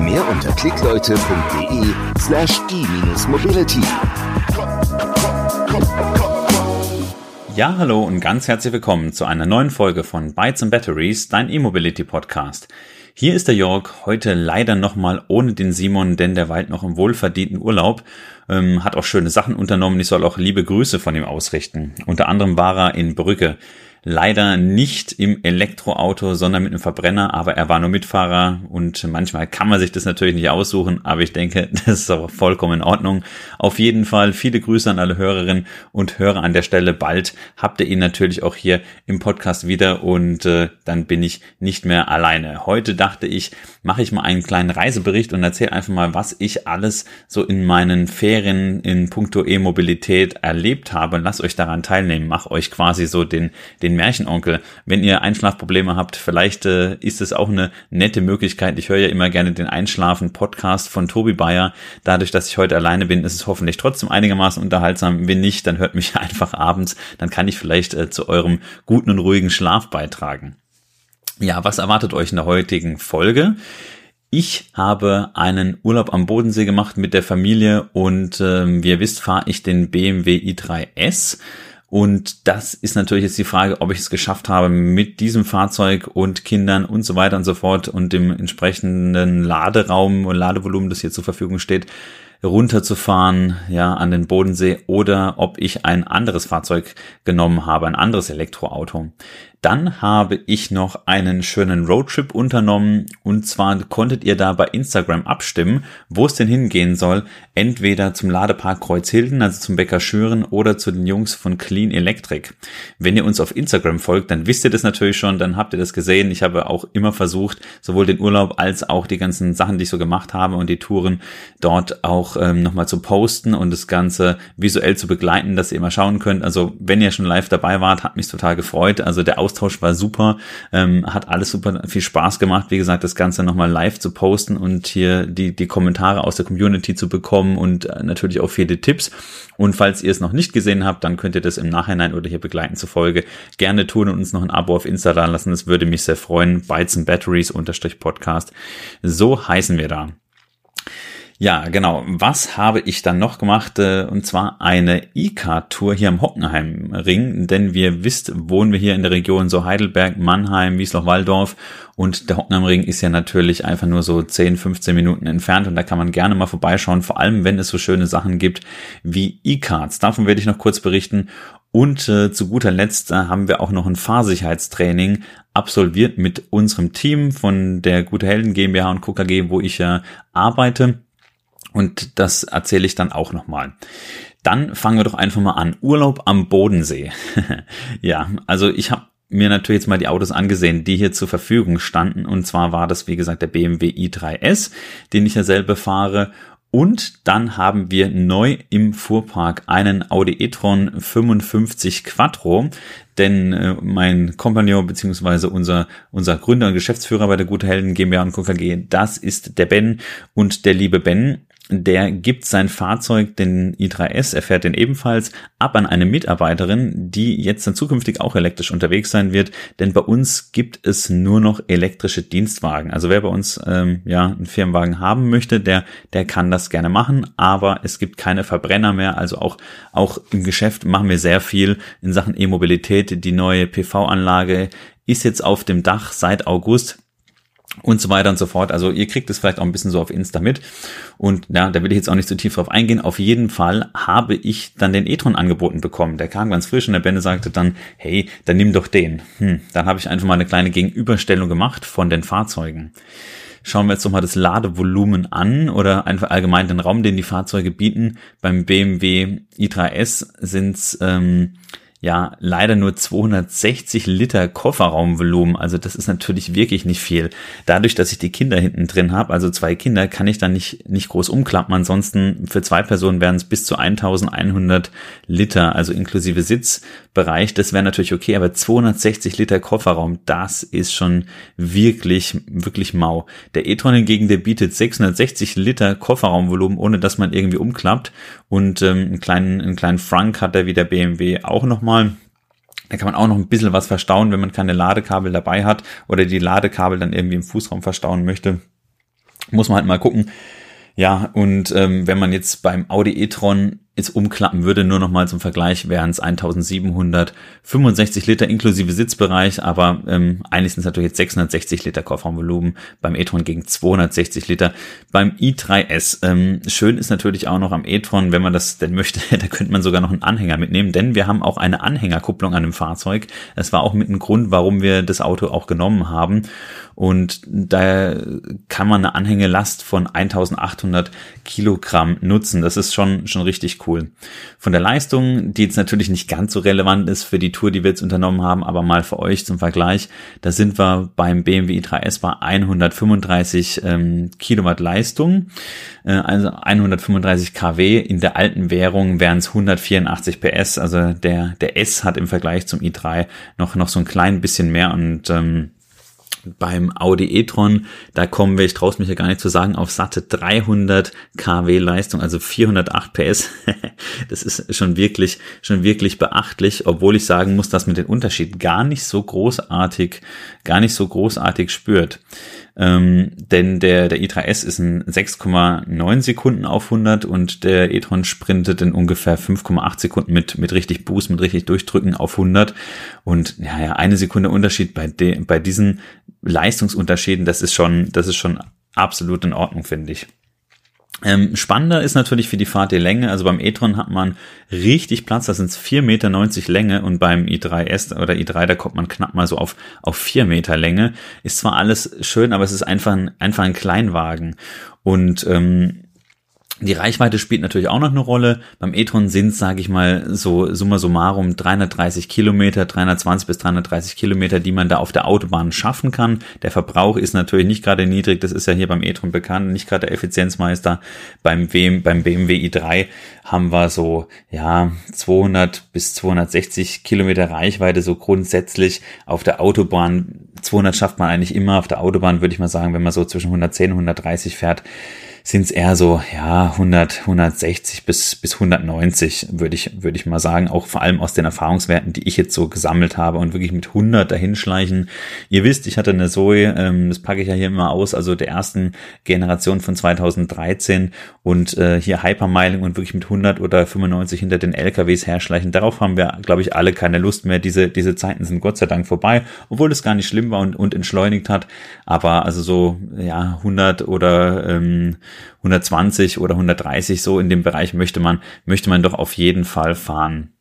Mehr unter klickleute.de slash e-mobility. Ja, hallo und ganz herzlich willkommen zu einer neuen Folge von Bytes and Batteries, dein E-Mobility Podcast. Hier ist der Jörg, heute leider nochmal ohne den Simon, denn der weilt noch im wohlverdienten Urlaub, ähm, hat auch schöne Sachen unternommen. Ich soll auch liebe Grüße von ihm ausrichten. Unter anderem war er in Brücke leider nicht im Elektroauto, sondern mit einem Verbrenner, aber er war nur Mitfahrer und manchmal kann man sich das natürlich nicht aussuchen, aber ich denke, das ist auch vollkommen in Ordnung. Auf jeden Fall viele Grüße an alle Hörerinnen und Hörer an der Stelle. Bald habt ihr ihn natürlich auch hier im Podcast wieder und äh, dann bin ich nicht mehr alleine. Heute dachte ich, mache ich mal einen kleinen Reisebericht und erzähle einfach mal, was ich alles so in meinen Ferien in puncto E-Mobilität erlebt habe. Lasst euch daran teilnehmen, mach euch quasi so den, den den Märchenonkel. Wenn ihr Einschlafprobleme habt, vielleicht äh, ist es auch eine nette Möglichkeit. Ich höre ja immer gerne den Einschlafen-Podcast von Tobi Bayer. Dadurch, dass ich heute alleine bin, ist es hoffentlich trotzdem einigermaßen unterhaltsam. Wenn nicht, dann hört mich einfach abends. Dann kann ich vielleicht äh, zu eurem guten und ruhigen Schlaf beitragen. Ja, was erwartet euch in der heutigen Folge? Ich habe einen Urlaub am Bodensee gemacht mit der Familie und ähm, wie ihr wisst, fahre ich den BMW i3S. Und das ist natürlich jetzt die Frage, ob ich es geschafft habe, mit diesem Fahrzeug und Kindern und so weiter und so fort und dem entsprechenden Laderaum und Ladevolumen, das hier zur Verfügung steht, runterzufahren, ja, an den Bodensee oder ob ich ein anderes Fahrzeug genommen habe, ein anderes Elektroauto. Dann habe ich noch einen schönen Roadtrip unternommen und zwar konntet ihr da bei Instagram abstimmen, wo es denn hingehen soll. Entweder zum Ladepark Kreuzhilden, also zum Bäcker Schüren oder zu den Jungs von Clean Electric. Wenn ihr uns auf Instagram folgt, dann wisst ihr das natürlich schon, dann habt ihr das gesehen. Ich habe auch immer versucht, sowohl den Urlaub als auch die ganzen Sachen, die ich so gemacht habe und die Touren dort auch ähm, nochmal zu posten und das Ganze visuell zu begleiten, dass ihr immer schauen könnt. Also wenn ihr schon live dabei wart, hat mich total gefreut. Also der Austausch war super, ähm, hat alles super viel Spaß gemacht. Wie gesagt, das Ganze nochmal live zu posten und hier die, die Kommentare aus der Community zu bekommen und äh, natürlich auch viele Tipps. Und falls ihr es noch nicht gesehen habt, dann könnt ihr das im Nachhinein oder hier begleiten zur Folge gerne tun und uns noch ein Abo auf Insta da lassen. Das würde mich sehr freuen. Bytes and Batteries unterstrich Podcast. So heißen wir da. Ja, genau. Was habe ich dann noch gemacht? Äh, und zwar eine E-Card-Tour hier am Hockenheimring. Denn wir wisst, wohnen wir hier in der Region so Heidelberg, Mannheim, Wiesloch-Walldorf. Und der Hockenheimring ist ja natürlich einfach nur so 10, 15 Minuten entfernt. Und da kann man gerne mal vorbeischauen. Vor allem, wenn es so schöne Sachen gibt wie E-Cards. Davon werde ich noch kurz berichten. Und äh, zu guter Letzt äh, haben wir auch noch ein Fahrsicherheitstraining absolviert mit unserem Team von der Gute Helden GmbH und KKG, wo ich äh, arbeite. Und das erzähle ich dann auch nochmal. Dann fangen wir doch einfach mal an. Urlaub am Bodensee. ja, also ich habe mir natürlich jetzt mal die Autos angesehen, die hier zur Verfügung standen. Und zwar war das, wie gesagt, der BMW i3S, den ich ja selber fahre. Und dann haben wir neu im Fuhrpark einen Audi e-tron 55 Quattro, denn äh, mein Kompagnon beziehungsweise unser unser Gründer und Geschäftsführer bei der Gute Helden GmbH und Co. KG, das ist der Ben und der liebe Ben der gibt sein Fahrzeug, den i3S, er fährt den ebenfalls, ab an eine Mitarbeiterin, die jetzt dann zukünftig auch elektrisch unterwegs sein wird, denn bei uns gibt es nur noch elektrische Dienstwagen. Also wer bei uns ähm, ja einen Firmenwagen haben möchte, der, der kann das gerne machen, aber es gibt keine Verbrenner mehr, also auch, auch im Geschäft machen wir sehr viel in Sachen E-Mobilität. Die neue PV-Anlage ist jetzt auf dem Dach seit August und so weiter und so fort. Also ihr kriegt es vielleicht auch ein bisschen so auf Insta mit. Und ja, da will ich jetzt auch nicht zu tief drauf eingehen. Auf jeden Fall habe ich dann den e-tron angeboten bekommen. Der kam ganz frisch und der Benne sagte dann, hey, dann nimm doch den. Hm, dann habe ich einfach mal eine kleine Gegenüberstellung gemacht von den Fahrzeugen. Schauen wir jetzt nochmal das Ladevolumen an oder einfach allgemein den Raum, den die Fahrzeuge bieten. Beim BMW i3S sind es ähm, ja leider nur 260 Liter Kofferraumvolumen. Also das ist natürlich wirklich nicht viel. Dadurch, dass ich die Kinder hinten drin habe, also zwei Kinder, kann ich dann nicht, nicht groß umklappen. Ansonsten für zwei Personen wären es bis zu 1100 Liter, also inklusive Sitzbereich. Das wäre natürlich okay, aber 260 Liter Kofferraum, das ist schon wirklich, wirklich mau. Der e-tron hingegen, der bietet 660 Liter Kofferraumvolumen, ohne dass man irgendwie umklappt. Und ähm, einen kleinen, einen kleinen Frank hat er wie der BMW auch nochmal. Da kann man auch noch ein bisschen was verstauen, wenn man keine Ladekabel dabei hat oder die Ladekabel dann irgendwie im Fußraum verstauen möchte. Muss man halt mal gucken. Ja, und ähm, wenn man jetzt beim Audi e-tron jetzt umklappen würde, nur noch mal zum Vergleich, wären es 1765 Liter inklusive Sitzbereich, aber ähm, eigentlich sind es natürlich jetzt 660 Liter Kofferraumvolumen beim e-tron gegen 260 Liter beim i3S. Ähm, schön ist natürlich auch noch am e-tron, wenn man das denn möchte, da könnte man sogar noch einen Anhänger mitnehmen, denn wir haben auch eine Anhängerkupplung an dem Fahrzeug. Das war auch mit ein Grund, warum wir das Auto auch genommen haben. Und da kann man eine Anhängelast von 1800 Kilogramm nutzen. Das ist schon, schon richtig cool. Von der Leistung, die jetzt natürlich nicht ganz so relevant ist für die Tour, die wir jetzt unternommen haben, aber mal für euch zum Vergleich, da sind wir beim BMW i3S bei 135 ähm, Kilowatt Leistung, äh, also 135 kW. In der alten Währung wären es 184 PS. Also der, der S hat im Vergleich zum i3 noch, noch so ein klein bisschen mehr und ähm, beim Audi e-tron, da kommen wir, ich traue mich ja gar nicht zu sagen, auf satte 300 kW Leistung, also 408 PS. das ist schon wirklich, schon wirklich beachtlich, obwohl ich sagen muss, dass man den Unterschied gar nicht so großartig, gar nicht so großartig spürt. Ähm, denn der, der i3S ist in 6,9 Sekunden auf 100 und der e-tron sprintet in ungefähr 5,8 Sekunden mit, mit richtig Boost, mit richtig Durchdrücken auf 100. Und ja, ja eine Sekunde Unterschied bei, de, bei diesen Leistungsunterschieden, das ist schon, das ist schon absolut in Ordnung, finde ich. Ähm, spannender ist natürlich für die Fahrt die Länge. Also beim e-tron hat man richtig Platz, da sind es 4,90 Meter Länge und beim i3S oder i3, da kommt man knapp mal so auf, auf 4 Meter Länge. Ist zwar alles schön, aber es ist einfach ein, einfach ein Kleinwagen. Und ähm, die Reichweite spielt natürlich auch noch eine Rolle. Beim e-tron sind sage ich mal, so summa summarum 330 Kilometer, 320 bis 330 Kilometer, die man da auf der Autobahn schaffen kann. Der Verbrauch ist natürlich nicht gerade niedrig, das ist ja hier beim e-tron bekannt, nicht gerade der Effizienzmeister. Beim, WM, beim BMW i3 haben wir so, ja, 200 bis 260 Kilometer Reichweite, so grundsätzlich auf der Autobahn. 200 schafft man eigentlich immer, auf der Autobahn würde ich mal sagen, wenn man so zwischen 110 und 130 fährt, sind es eher so, ja, 100, 160 bis, bis 190, würde ich, würde ich mal sagen. Auch vor allem aus den Erfahrungswerten, die ich jetzt so gesammelt habe und wirklich mit 100 dahinschleichen. Ihr wisst, ich hatte eine Zoe, ähm, das packe ich ja hier immer aus, also der ersten Generation von 2013 und äh, hier Hypermiling und wirklich mit 100 oder 95 hinter den LKWs herschleichen. Darauf haben wir, glaube ich, alle keine Lust mehr. Diese, diese Zeiten sind Gott sei Dank vorbei, obwohl es gar nicht schlimm war und, und entschleunigt hat. Aber also so, ja, 100 oder ähm, 120 oder 130 so in dem Bereich möchte man, möchte man doch auf jeden Fall fahren.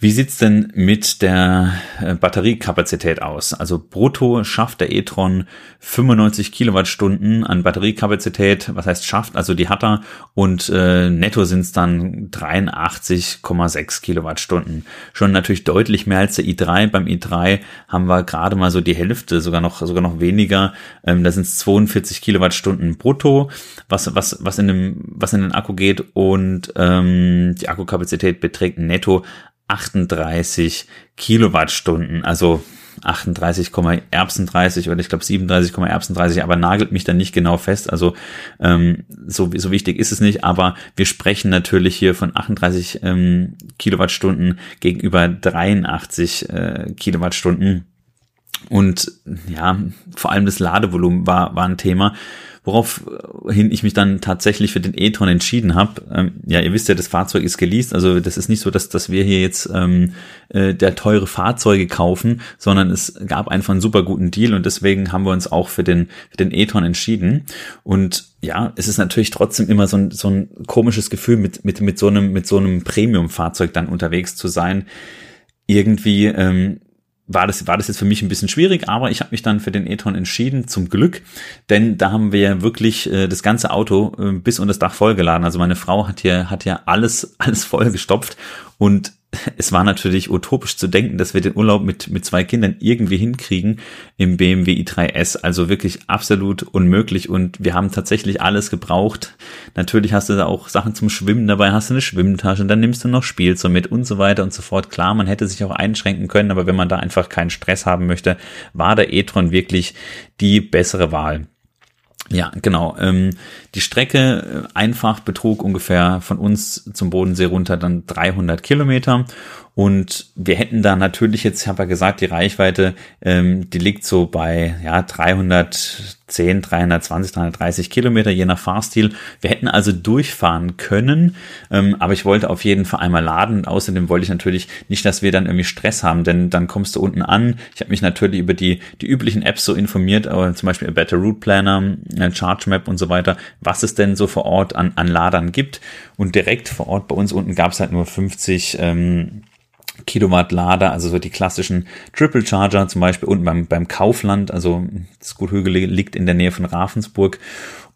Wie sieht's denn mit der äh, Batteriekapazität aus? Also brutto schafft der e-tron 95 Kilowattstunden an Batteriekapazität. Was heißt schafft? Also die hat er und äh, netto sind's dann 83,6 Kilowattstunden. Schon natürlich deutlich mehr als der i3. Beim i3 haben wir gerade mal so die Hälfte, sogar noch sogar noch weniger. Ähm, da sind's 42 Kilowattstunden brutto, was was was in dem was in den Akku geht und ähm, die Akkukapazität beträgt netto 38 Kilowattstunden, also 38, Erbsen oder ich glaube 37, Erbsen aber nagelt mich dann nicht genau fest. Also ähm, so, so wichtig ist es nicht, aber wir sprechen natürlich hier von 38 ähm, Kilowattstunden gegenüber 83 äh, Kilowattstunden. Und ja, vor allem das Ladevolumen war, war ein Thema woraufhin ich mich dann tatsächlich für den e-tron entschieden habe. Ähm, ja, ihr wisst ja, das Fahrzeug ist geleast, also das ist nicht so, dass, dass wir hier jetzt ähm, äh, der teure Fahrzeuge kaufen, sondern es gab einfach einen super guten Deal und deswegen haben wir uns auch für den, für den e-tron entschieden. Und ja, es ist natürlich trotzdem immer so ein, so ein komisches Gefühl, mit, mit, mit so einem, mit so einem Premium-Fahrzeug dann unterwegs zu sein. Irgendwie, ähm, war das, war das jetzt für mich ein bisschen schwierig, aber ich habe mich dann für den e-tron entschieden, zum Glück, denn da haben wir ja wirklich äh, das ganze Auto äh, bis unter das Dach vollgeladen. Also meine Frau hat hier, hat ja alles, alles vollgestopft und es war natürlich utopisch zu denken, dass wir den Urlaub mit, mit zwei Kindern irgendwie hinkriegen im BMW i3S. Also wirklich absolut unmöglich und wir haben tatsächlich alles gebraucht. Natürlich hast du da auch Sachen zum Schwimmen dabei, hast du eine Schwimmtasche, dann nimmst du noch Spielzeug mit und so weiter und so fort. Klar, man hätte sich auch einschränken können, aber wenn man da einfach keinen Stress haben möchte, war der e-tron wirklich die bessere Wahl. Ja, genau. Ähm, die Strecke äh, einfach betrug ungefähr von uns zum Bodensee runter dann 300 Kilometer und wir hätten da natürlich jetzt, ich habe ja gesagt, die Reichweite, ähm, die liegt so bei ja 310, 320, 330 Kilometer, je nach Fahrstil. Wir hätten also durchfahren können, ähm, aber ich wollte auf jeden Fall einmal laden. Und außerdem wollte ich natürlich nicht, dass wir dann irgendwie Stress haben, denn dann kommst du unten an. Ich habe mich natürlich über die, die üblichen Apps so informiert, aber zum Beispiel Better Route Planner, äh, Charge Map und so weiter, was es denn so vor Ort an, an Ladern gibt. Und direkt vor Ort bei uns unten gab es halt nur 50 ähm, Kilowatt Lader, also so die klassischen Triple Charger, zum Beispiel unten beim, beim Kaufland, also das Guthügel liegt in der Nähe von Ravensburg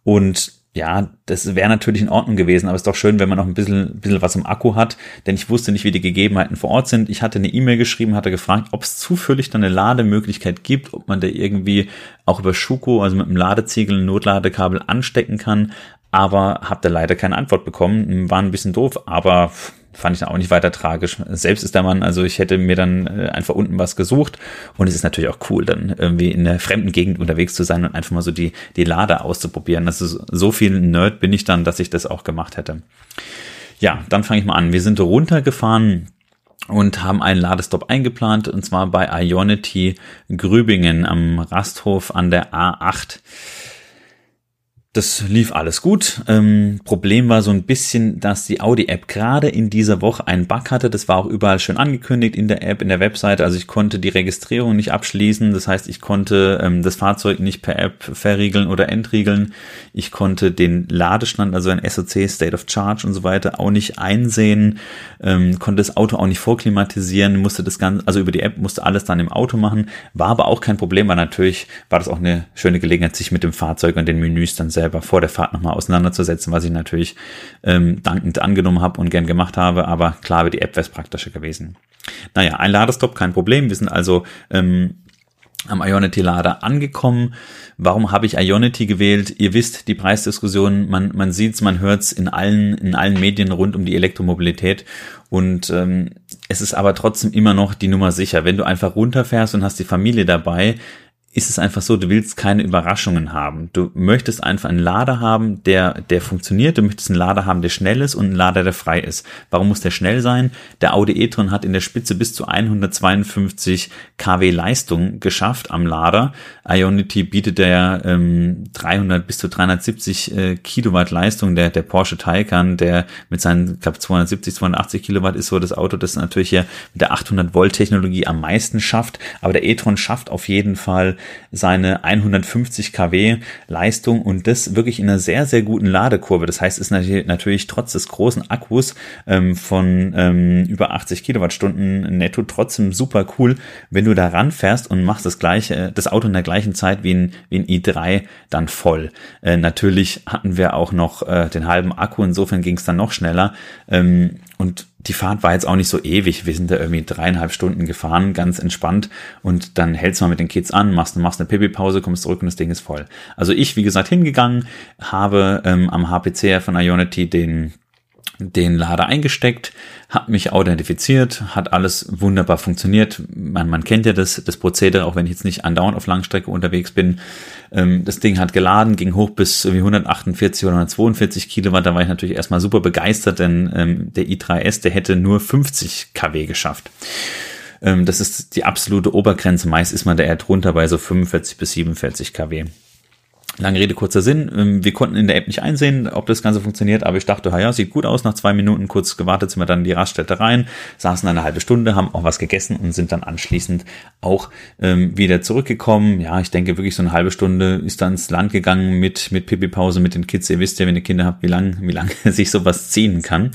und ja, das wäre natürlich in Ordnung gewesen, aber es ist doch schön, wenn man noch ein bisschen, bisschen was im Akku hat, denn ich wusste nicht, wie die Gegebenheiten vor Ort sind. Ich hatte eine E-Mail geschrieben, hatte gefragt, ob es zufällig dann eine Lademöglichkeit gibt, ob man da irgendwie auch über Schuko, also mit einem Ladeziegel, ein Notladekabel anstecken kann, aber habe da leider keine Antwort bekommen. War ein bisschen doof, aber fand ich dann auch nicht weiter tragisch. Selbst ist der Mann, also ich hätte mir dann äh, einfach unten was gesucht und es ist natürlich auch cool, dann irgendwie in der fremden Gegend unterwegs zu sein und einfach mal so die, die Lader auszuprobieren. Das ist so viel Nerd bin ich dann, dass ich das auch gemacht hätte. Ja, dann fange ich mal an. Wir sind runtergefahren und haben einen Ladestopp eingeplant und zwar bei Ionity Grübingen am Rasthof an der A8. Das lief alles gut. Ähm, Problem war so ein bisschen, dass die Audi-App gerade in dieser Woche einen Bug hatte. Das war auch überall schön angekündigt in der App, in der Webseite. Also ich konnte die Registrierung nicht abschließen. Das heißt, ich konnte ähm, das Fahrzeug nicht per App verriegeln oder entriegeln. Ich konnte den Ladestand, also ein SOC, State of Charge und so weiter, auch nicht einsehen. Ähm, konnte das Auto auch nicht vorklimatisieren. Musste das Ganze, also über die App musste alles dann im Auto machen. War aber auch kein Problem, weil natürlich war das auch eine schöne Gelegenheit, sich mit dem Fahrzeug und den Menüs dann selbst selber vor der Fahrt nochmal auseinanderzusetzen, was ich natürlich ähm, dankend angenommen habe und gern gemacht habe, aber klar wäre die App wäre praktischer gewesen. Naja, ein Ladestopp, kein Problem. Wir sind also ähm, am Ionity-Lader angekommen. Warum habe ich Ionity gewählt? Ihr wisst, die Preisdiskussion, man, man sieht's, man hört's in allen, in allen Medien rund um die Elektromobilität. Und ähm, es ist aber trotzdem immer noch die Nummer sicher. Wenn du einfach runterfährst und hast die Familie dabei, ist es einfach so, du willst keine Überraschungen haben. Du möchtest einfach einen Lader haben, der, der funktioniert. Du möchtest einen Lader haben, der schnell ist und einen Lader, der frei ist. Warum muss der schnell sein? Der Audi e-tron hat in der Spitze bis zu 152 kW Leistung geschafft am Lader. Ionity bietet der ähm, 300 bis zu 370 äh, Kilowatt Leistung. Der, der Porsche Taycan, der mit seinen, glaube 270, 280 Kilowatt ist so das Auto, das natürlich hier mit der 800 Volt Technologie am meisten schafft. Aber der e-tron schafft auf jeden Fall seine 150 kW Leistung und das wirklich in einer sehr, sehr guten Ladekurve. Das heißt, ist natürlich trotz des großen Akkus ähm, von ähm, über 80 Kilowattstunden netto trotzdem super cool, wenn du da ranfährst und machst das gleiche, das Auto in der gleichen Zeit wie ein, wie ein i3 dann voll. Äh, natürlich hatten wir auch noch äh, den halben Akku, insofern ging es dann noch schneller. Ähm, und die Fahrt war jetzt auch nicht so ewig. Wir sind da irgendwie dreieinhalb Stunden gefahren, ganz entspannt. Und dann hältst du mal mit den Kids an, machst, machst eine Pipi-Pause, kommst zurück und das Ding ist voll. Also ich, wie gesagt, hingegangen, habe ähm, am HPC von Ionity den den Lader eingesteckt, habe mich authentifiziert, hat alles wunderbar funktioniert. Man, man kennt ja das, das Prozedere, auch wenn ich jetzt nicht andauernd auf Langstrecke unterwegs bin. Ähm, das Ding hat geladen, ging hoch bis 148 oder 142 Kilowatt. Da war ich natürlich erstmal super begeistert, denn ähm, der i3S, der hätte nur 50 kW geschafft. Ähm, das ist die absolute Obergrenze. Meist ist man da eher drunter bei so 45 bis 47 kW. Lange Rede, kurzer Sinn. Ähm, wir konnten in der App nicht einsehen, ob das Ganze funktioniert, aber ich dachte, ja, sieht gut aus. Nach zwei Minuten kurz gewartet sind wir dann in die Raststätte rein, saßen eine halbe Stunde, haben auch was gegessen und sind dann anschließend auch ähm, wieder zurückgekommen. Ja, ich denke wirklich so eine halbe Stunde ist dann ins Land gegangen mit, mit Pipi-Pause, mit den Kids. Ihr wisst ja, wenn ihr Kinder habt, wie lang, wie lang sich sowas ziehen kann.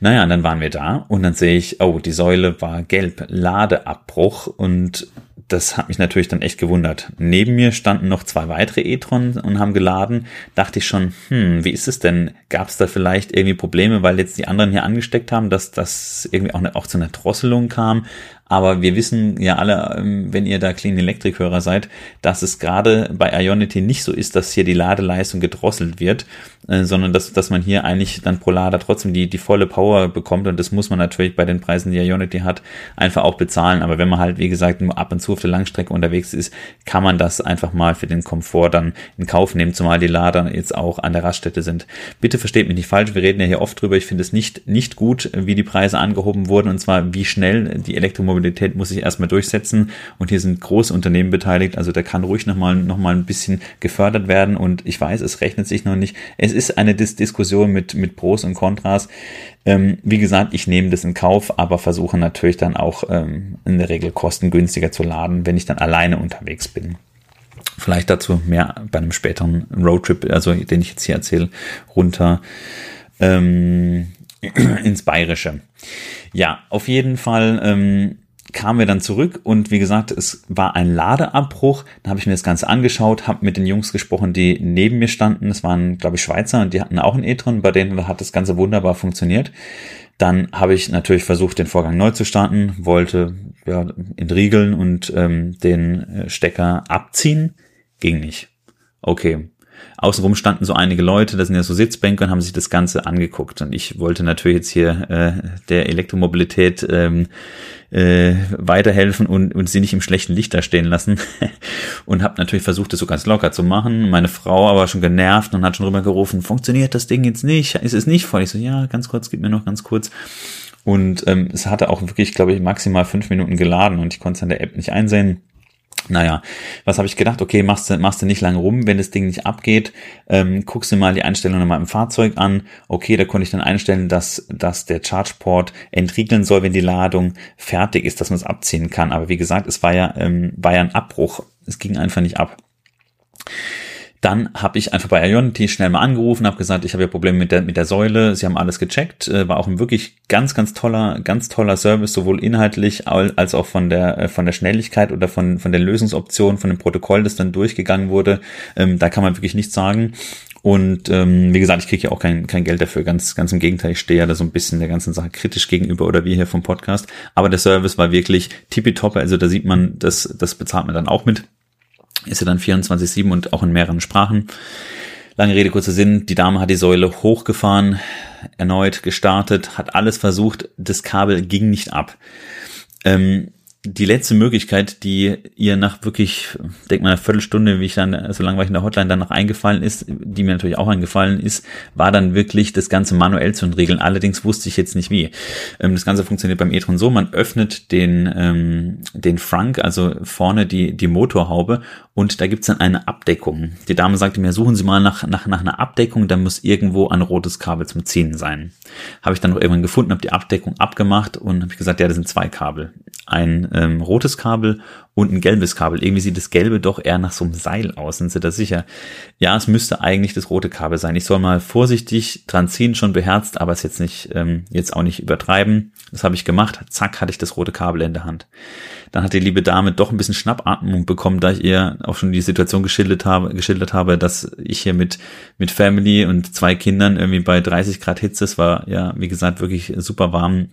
Naja, und dann waren wir da und dann sehe ich, oh, die Säule war gelb, Ladeabbruch und das hat mich natürlich dann echt gewundert. Neben mir standen noch zwei weitere e-tron und haben geladen. Dachte ich schon, hm, wie ist es denn? Gab es da vielleicht irgendwie Probleme, weil jetzt die anderen hier angesteckt haben, dass das irgendwie auch, ne, auch zu einer Drosselung kam? Aber wir wissen ja alle, ähm, wenn ihr da Clean Electric Hörer seid, dass es gerade bei Ionity nicht so ist, dass hier die Ladeleistung gedrosselt wird, äh, sondern dass, dass man hier eigentlich dann pro Lader trotzdem die, die volle Power bekommt und das muss man natürlich bei den Preisen, die Ionity hat, einfach auch bezahlen. Aber wenn man halt, wie gesagt, nur ab und zu auf der Langstrecke unterwegs ist, kann man das einfach mal für den Komfort dann in Kauf nehmen, zumal die Lader jetzt auch an der Raststätte sind. Bitte versteht mich nicht falsch, wir reden ja hier oft drüber. Ich finde es nicht, nicht gut, wie die Preise angehoben wurden und zwar wie schnell die Elektromobilität Mobilität muss sich erstmal durchsetzen und hier sind große Unternehmen beteiligt, also da kann ruhig nochmal noch mal ein bisschen gefördert werden und ich weiß, es rechnet sich noch nicht. Es ist eine Dis Diskussion mit, mit Pros und Kontras. Ähm, wie gesagt, ich nehme das in Kauf, aber versuche natürlich dann auch ähm, in der Regel kostengünstiger zu laden, wenn ich dann alleine unterwegs bin. Vielleicht dazu mehr bei einem späteren Roadtrip, also den ich jetzt hier erzähle, runter ähm, ins Bayerische. Ja, auf jeden Fall ähm, kamen wir dann zurück und wie gesagt, es war ein Ladeabbruch. Dann habe ich mir das Ganze angeschaut, habe mit den Jungs gesprochen, die neben mir standen. Das waren, glaube ich, Schweizer und die hatten auch einen e-tron, bei denen hat das Ganze wunderbar funktioniert. Dann habe ich natürlich versucht, den Vorgang neu zu starten, wollte ja, entriegeln und ähm, den äh, Stecker abziehen. Ging nicht. Okay, Außenrum standen so einige Leute, das sind ja so Sitzbänke und haben sich das Ganze angeguckt. Und ich wollte natürlich jetzt hier äh, der Elektromobilität ähm, äh, weiterhelfen und, und sie nicht im schlechten Licht da stehen lassen. und habe natürlich versucht, das so ganz locker zu machen. Meine Frau aber schon genervt und hat schon rübergerufen, funktioniert das Ding jetzt nicht? Ist es nicht voll? Ich so, ja, ganz kurz, gib mir noch ganz kurz. Und ähm, es hatte auch wirklich, glaube ich, maximal fünf Minuten geladen und ich konnte es an der App nicht einsehen. Naja, was habe ich gedacht? Okay, machst du, machst du nicht lange rum, wenn das Ding nicht abgeht, ähm, guckst du mal die Einstellungen nochmal im Fahrzeug an. Okay, da konnte ich dann einstellen, dass, dass der Chargeport entriegeln soll, wenn die Ladung fertig ist, dass man es abziehen kann. Aber wie gesagt, es war ja, ähm, war ja ein Abbruch. Es ging einfach nicht ab. Dann habe ich einfach bei Ionity schnell mal angerufen, habe gesagt, ich habe ja Probleme mit der mit der Säule. Sie haben alles gecheckt, äh, war auch ein wirklich ganz ganz toller ganz toller Service, sowohl inhaltlich als auch von der äh, von der Schnelligkeit oder von von der Lösungsoption, von dem Protokoll, das dann durchgegangen wurde. Ähm, da kann man wirklich nichts sagen. Und ähm, wie gesagt, ich kriege ja auch kein, kein Geld dafür. Ganz, ganz im Gegenteil, ich stehe ja da so ein bisschen der ganzen Sache kritisch gegenüber oder wie hier vom Podcast. Aber der Service war wirklich tippitopp. Also da sieht man, das, das bezahlt man dann auch mit ist er dann 24-7 und auch in mehreren Sprachen. Lange Rede, kurzer Sinn. Die Dame hat die Säule hochgefahren, erneut gestartet, hat alles versucht. Das Kabel ging nicht ab. Ähm, die letzte Möglichkeit, die ihr nach wirklich, denk mal, einer Viertelstunde, wie ich dann, so lange war ich in der Hotline, dann noch eingefallen ist, die mir natürlich auch eingefallen ist, war dann wirklich das Ganze manuell zu regeln. Allerdings wusste ich jetzt nicht wie. Ähm, das Ganze funktioniert beim e-tron so, man öffnet den, ähm, den Frunk, also vorne die, die Motorhaube und da gibt's dann eine Abdeckung. Die Dame sagte mir, suchen Sie mal nach, nach, nach einer Abdeckung, da muss irgendwo ein rotes Kabel zum Ziehen sein. Habe ich dann noch irgendwann gefunden, habe die Abdeckung abgemacht und habe gesagt, ja, das sind zwei Kabel. Ein ähm, rotes Kabel und ein gelbes Kabel. Irgendwie sieht das gelbe doch eher nach so einem Seil aus. Sind Sie da sicher? Ja, es müsste eigentlich das rote Kabel sein. Ich soll mal vorsichtig dran ziehen, schon beherzt, aber es jetzt nicht, ähm, jetzt auch nicht übertreiben. Das habe ich gemacht. Zack, hatte ich das rote Kabel in der Hand. Dann hat die liebe Dame doch ein bisschen Schnappatmung bekommen, da ich ihr auch schon die Situation geschildert habe, geschildert habe, dass ich hier mit, mit Family und zwei Kindern irgendwie bei 30 Grad Hitze, es war ja, wie gesagt, wirklich super warm,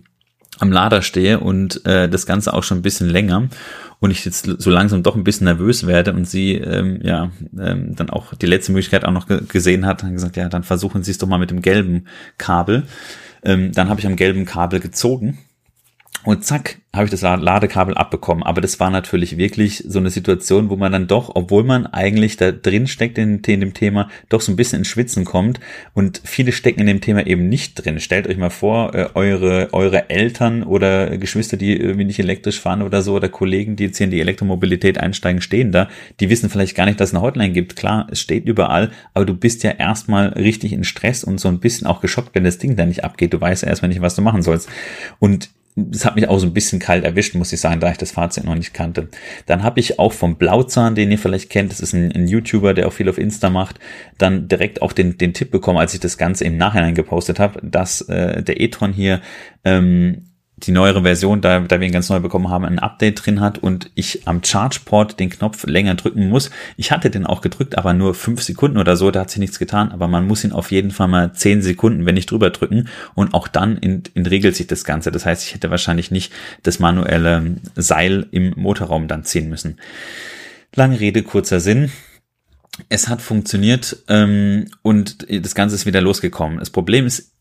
am Lader stehe und äh, das Ganze auch schon ein bisschen länger und ich jetzt so langsam doch ein bisschen nervös werde und sie ähm, ja ähm, dann auch die letzte Möglichkeit auch noch gesehen hat und gesagt, ja, dann versuchen Sie es doch mal mit dem gelben Kabel. Ähm, dann habe ich am gelben Kabel gezogen und zack, habe ich das Ladekabel abbekommen. Aber das war natürlich wirklich so eine Situation, wo man dann doch, obwohl man eigentlich da drin steckt in, in, dem Thema, doch so ein bisschen ins Schwitzen kommt. Und viele stecken in dem Thema eben nicht drin. Stellt euch mal vor, äh, eure, eure Eltern oder Geschwister, die irgendwie nicht elektrisch fahren oder so, oder Kollegen, die jetzt hier in die Elektromobilität einsteigen, stehen da. Die wissen vielleicht gar nicht, dass es eine Hotline gibt. Klar, es steht überall, aber du bist ja erstmal richtig in Stress und so ein bisschen auch geschockt, wenn das Ding da nicht abgeht. Du weißt ja erstmal nicht, was du machen sollst. Und das hat mich auch so ein bisschen kalt erwischt, muss ich sagen, da ich das Fazit noch nicht kannte. Dann habe ich auch vom Blauzahn, den ihr vielleicht kennt, das ist ein, ein, YouTuber, der auch viel auf Insta macht, dann direkt auch den, den Tipp bekommen, als ich das Ganze im Nachhinein gepostet habe, dass äh, der e-tron hier ähm, die neuere Version, da, da wir ihn ganz neu bekommen haben, ein Update drin hat und ich am Chargeport den Knopf länger drücken muss. Ich hatte den auch gedrückt, aber nur fünf Sekunden oder so, da hat sich nichts getan, aber man muss ihn auf jeden Fall mal zehn Sekunden, wenn nicht drüber drücken und auch dann in, in regelt sich das Ganze. Das heißt, ich hätte wahrscheinlich nicht das manuelle Seil im Motorraum dann ziehen müssen. Lange Rede, kurzer Sinn. Es hat funktioniert ähm, und das Ganze ist wieder losgekommen. Das Problem ist,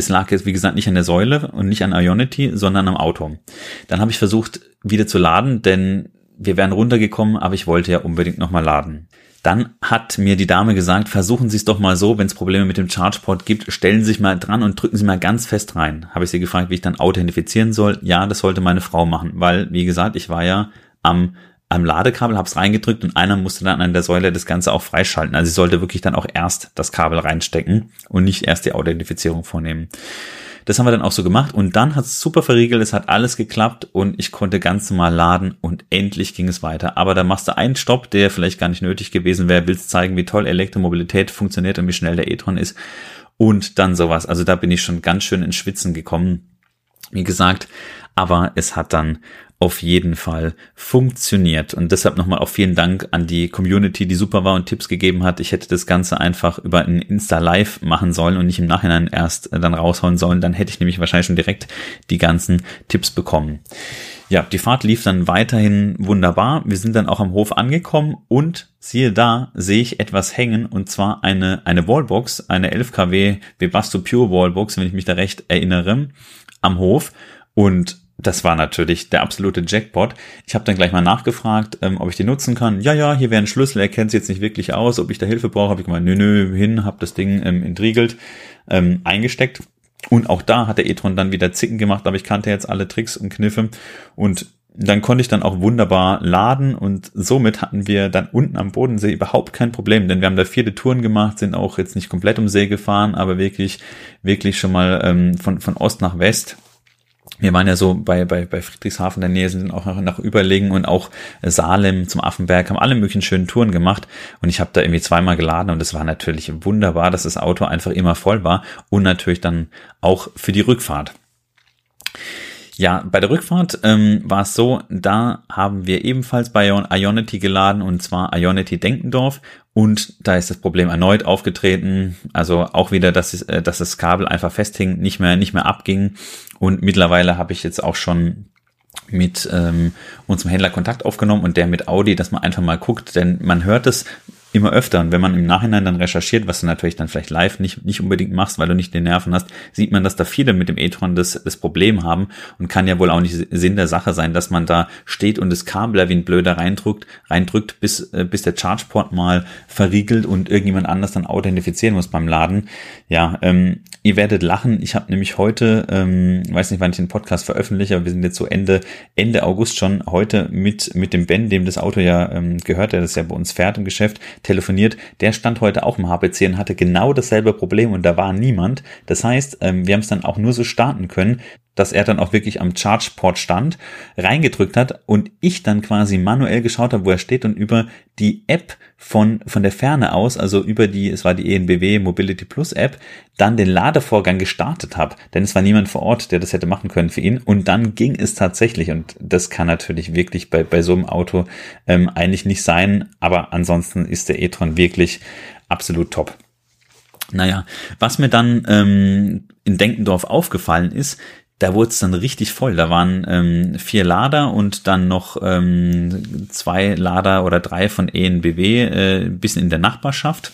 es lag jetzt, wie gesagt, nicht an der Säule und nicht an Ionity, sondern am Auto. Dann habe ich versucht, wieder zu laden, denn wir wären runtergekommen, aber ich wollte ja unbedingt nochmal laden. Dann hat mir die Dame gesagt, versuchen Sie es doch mal so, wenn es Probleme mit dem Chargeport gibt, stellen Sie sich mal dran und drücken Sie mal ganz fest rein. Habe ich sie gefragt, wie ich dann authentifizieren soll. Ja, das sollte meine Frau machen, weil, wie gesagt, ich war ja am am Ladekabel, habe es reingedrückt und einer musste dann an der Säule das Ganze auch freischalten. Also sie sollte wirklich dann auch erst das Kabel reinstecken und nicht erst die Authentifizierung vornehmen. Das haben wir dann auch so gemacht und dann hat es super verriegelt, es hat alles geklappt und ich konnte ganz normal laden und endlich ging es weiter. Aber da machst du einen Stopp, der vielleicht gar nicht nötig gewesen wäre, willst zeigen, wie toll Elektromobilität funktioniert und wie schnell der e-tron ist und dann sowas. Also da bin ich schon ganz schön ins Schwitzen gekommen. Wie gesagt, aber es hat dann auf jeden Fall funktioniert. Und deshalb nochmal auch vielen Dank an die Community, die super war und Tipps gegeben hat. Ich hätte das Ganze einfach über ein Insta Live machen sollen und nicht im Nachhinein erst dann raushauen sollen. Dann hätte ich nämlich wahrscheinlich schon direkt die ganzen Tipps bekommen. Ja, die Fahrt lief dann weiterhin wunderbar. Wir sind dann auch am Hof angekommen und siehe da, sehe ich etwas hängen und zwar eine, eine Wallbox, eine 11 kW Webasto Pure Wallbox, wenn ich mich da recht erinnere, am Hof. Und das war natürlich der absolute Jackpot. Ich habe dann gleich mal nachgefragt, ähm, ob ich den nutzen kann. Ja, ja, hier wäre ein Schlüssel, er kennt es jetzt nicht wirklich aus. Ob ich da Hilfe brauche, habe ich gemeint, nö, nö, hin, habe das Ding ähm, entriegelt, ähm, eingesteckt. Und auch da hat der e-tron dann wieder Zicken gemacht, aber ich kannte jetzt alle Tricks und Kniffe. Und dann konnte ich dann auch wunderbar laden und somit hatten wir dann unten am Bodensee überhaupt kein Problem, denn wir haben da vierte Touren gemacht, sind auch jetzt nicht komplett um See gefahren, aber wirklich, wirklich schon mal ähm, von, von Ost nach West wir waren ja so bei, bei, bei Friedrichshafen der Nähe, sind auch nach, nach Überlegen und auch Salem zum Affenberg, haben alle möglichen schönen Touren gemacht und ich habe da irgendwie zweimal geladen und es war natürlich wunderbar, dass das Auto einfach immer voll war und natürlich dann auch für die Rückfahrt. Ja, bei der Rückfahrt ähm, war es so, da haben wir ebenfalls bei Ionity geladen und zwar Ionity Denkendorf und da ist das Problem erneut aufgetreten. Also auch wieder, dass, äh, dass das Kabel einfach festhing, nicht mehr, nicht mehr abging. Und mittlerweile habe ich jetzt auch schon mit ähm, unserem Händler Kontakt aufgenommen und der mit Audi, dass man einfach mal guckt, denn man hört es immer öfter. Und wenn man im Nachhinein dann recherchiert, was du natürlich dann vielleicht live nicht, nicht unbedingt machst, weil du nicht den Nerven hast, sieht man, dass da viele mit dem e-tron das, das Problem haben und kann ja wohl auch nicht Sinn der Sache sein, dass man da steht und das Kabel wie ein Blöder reindrückt, reindrückt, bis, äh, bis der Chargeport mal verriegelt und irgendjemand anders dann authentifizieren muss beim Laden. Ja, ähm, ihr werdet lachen. Ich habe nämlich heute, ähm, weiß nicht, wann ich den Podcast veröffentliche, aber wir sind jetzt so Ende, Ende August schon heute mit, mit dem Ben, dem das Auto ja ähm, gehört, der das ja bei uns fährt im Geschäft, telefoniert. Der stand heute auch im HPC und hatte genau dasselbe Problem und da war niemand. Das heißt, ähm, wir haben es dann auch nur so starten können, dass er dann auch wirklich am Chargeport stand, reingedrückt hat und ich dann quasi manuell geschaut habe, wo er steht und über die App von, von der Ferne aus, also über die, es war die ENBW Mobility Plus App, dann den Ladevorgang gestartet habe. Denn es war niemand vor Ort, der das hätte machen können für ihn. Und dann ging es tatsächlich. Und das kann natürlich wirklich bei, bei so einem Auto ähm, eigentlich nicht sein. Aber ansonsten ist der e-tron wirklich absolut top. Naja, was mir dann ähm, in Denkendorf aufgefallen ist, da wurde es dann richtig voll. Da waren ähm, vier Lader und dann noch ähm, zwei Lader oder drei von ENBW äh, bis in der Nachbarschaft.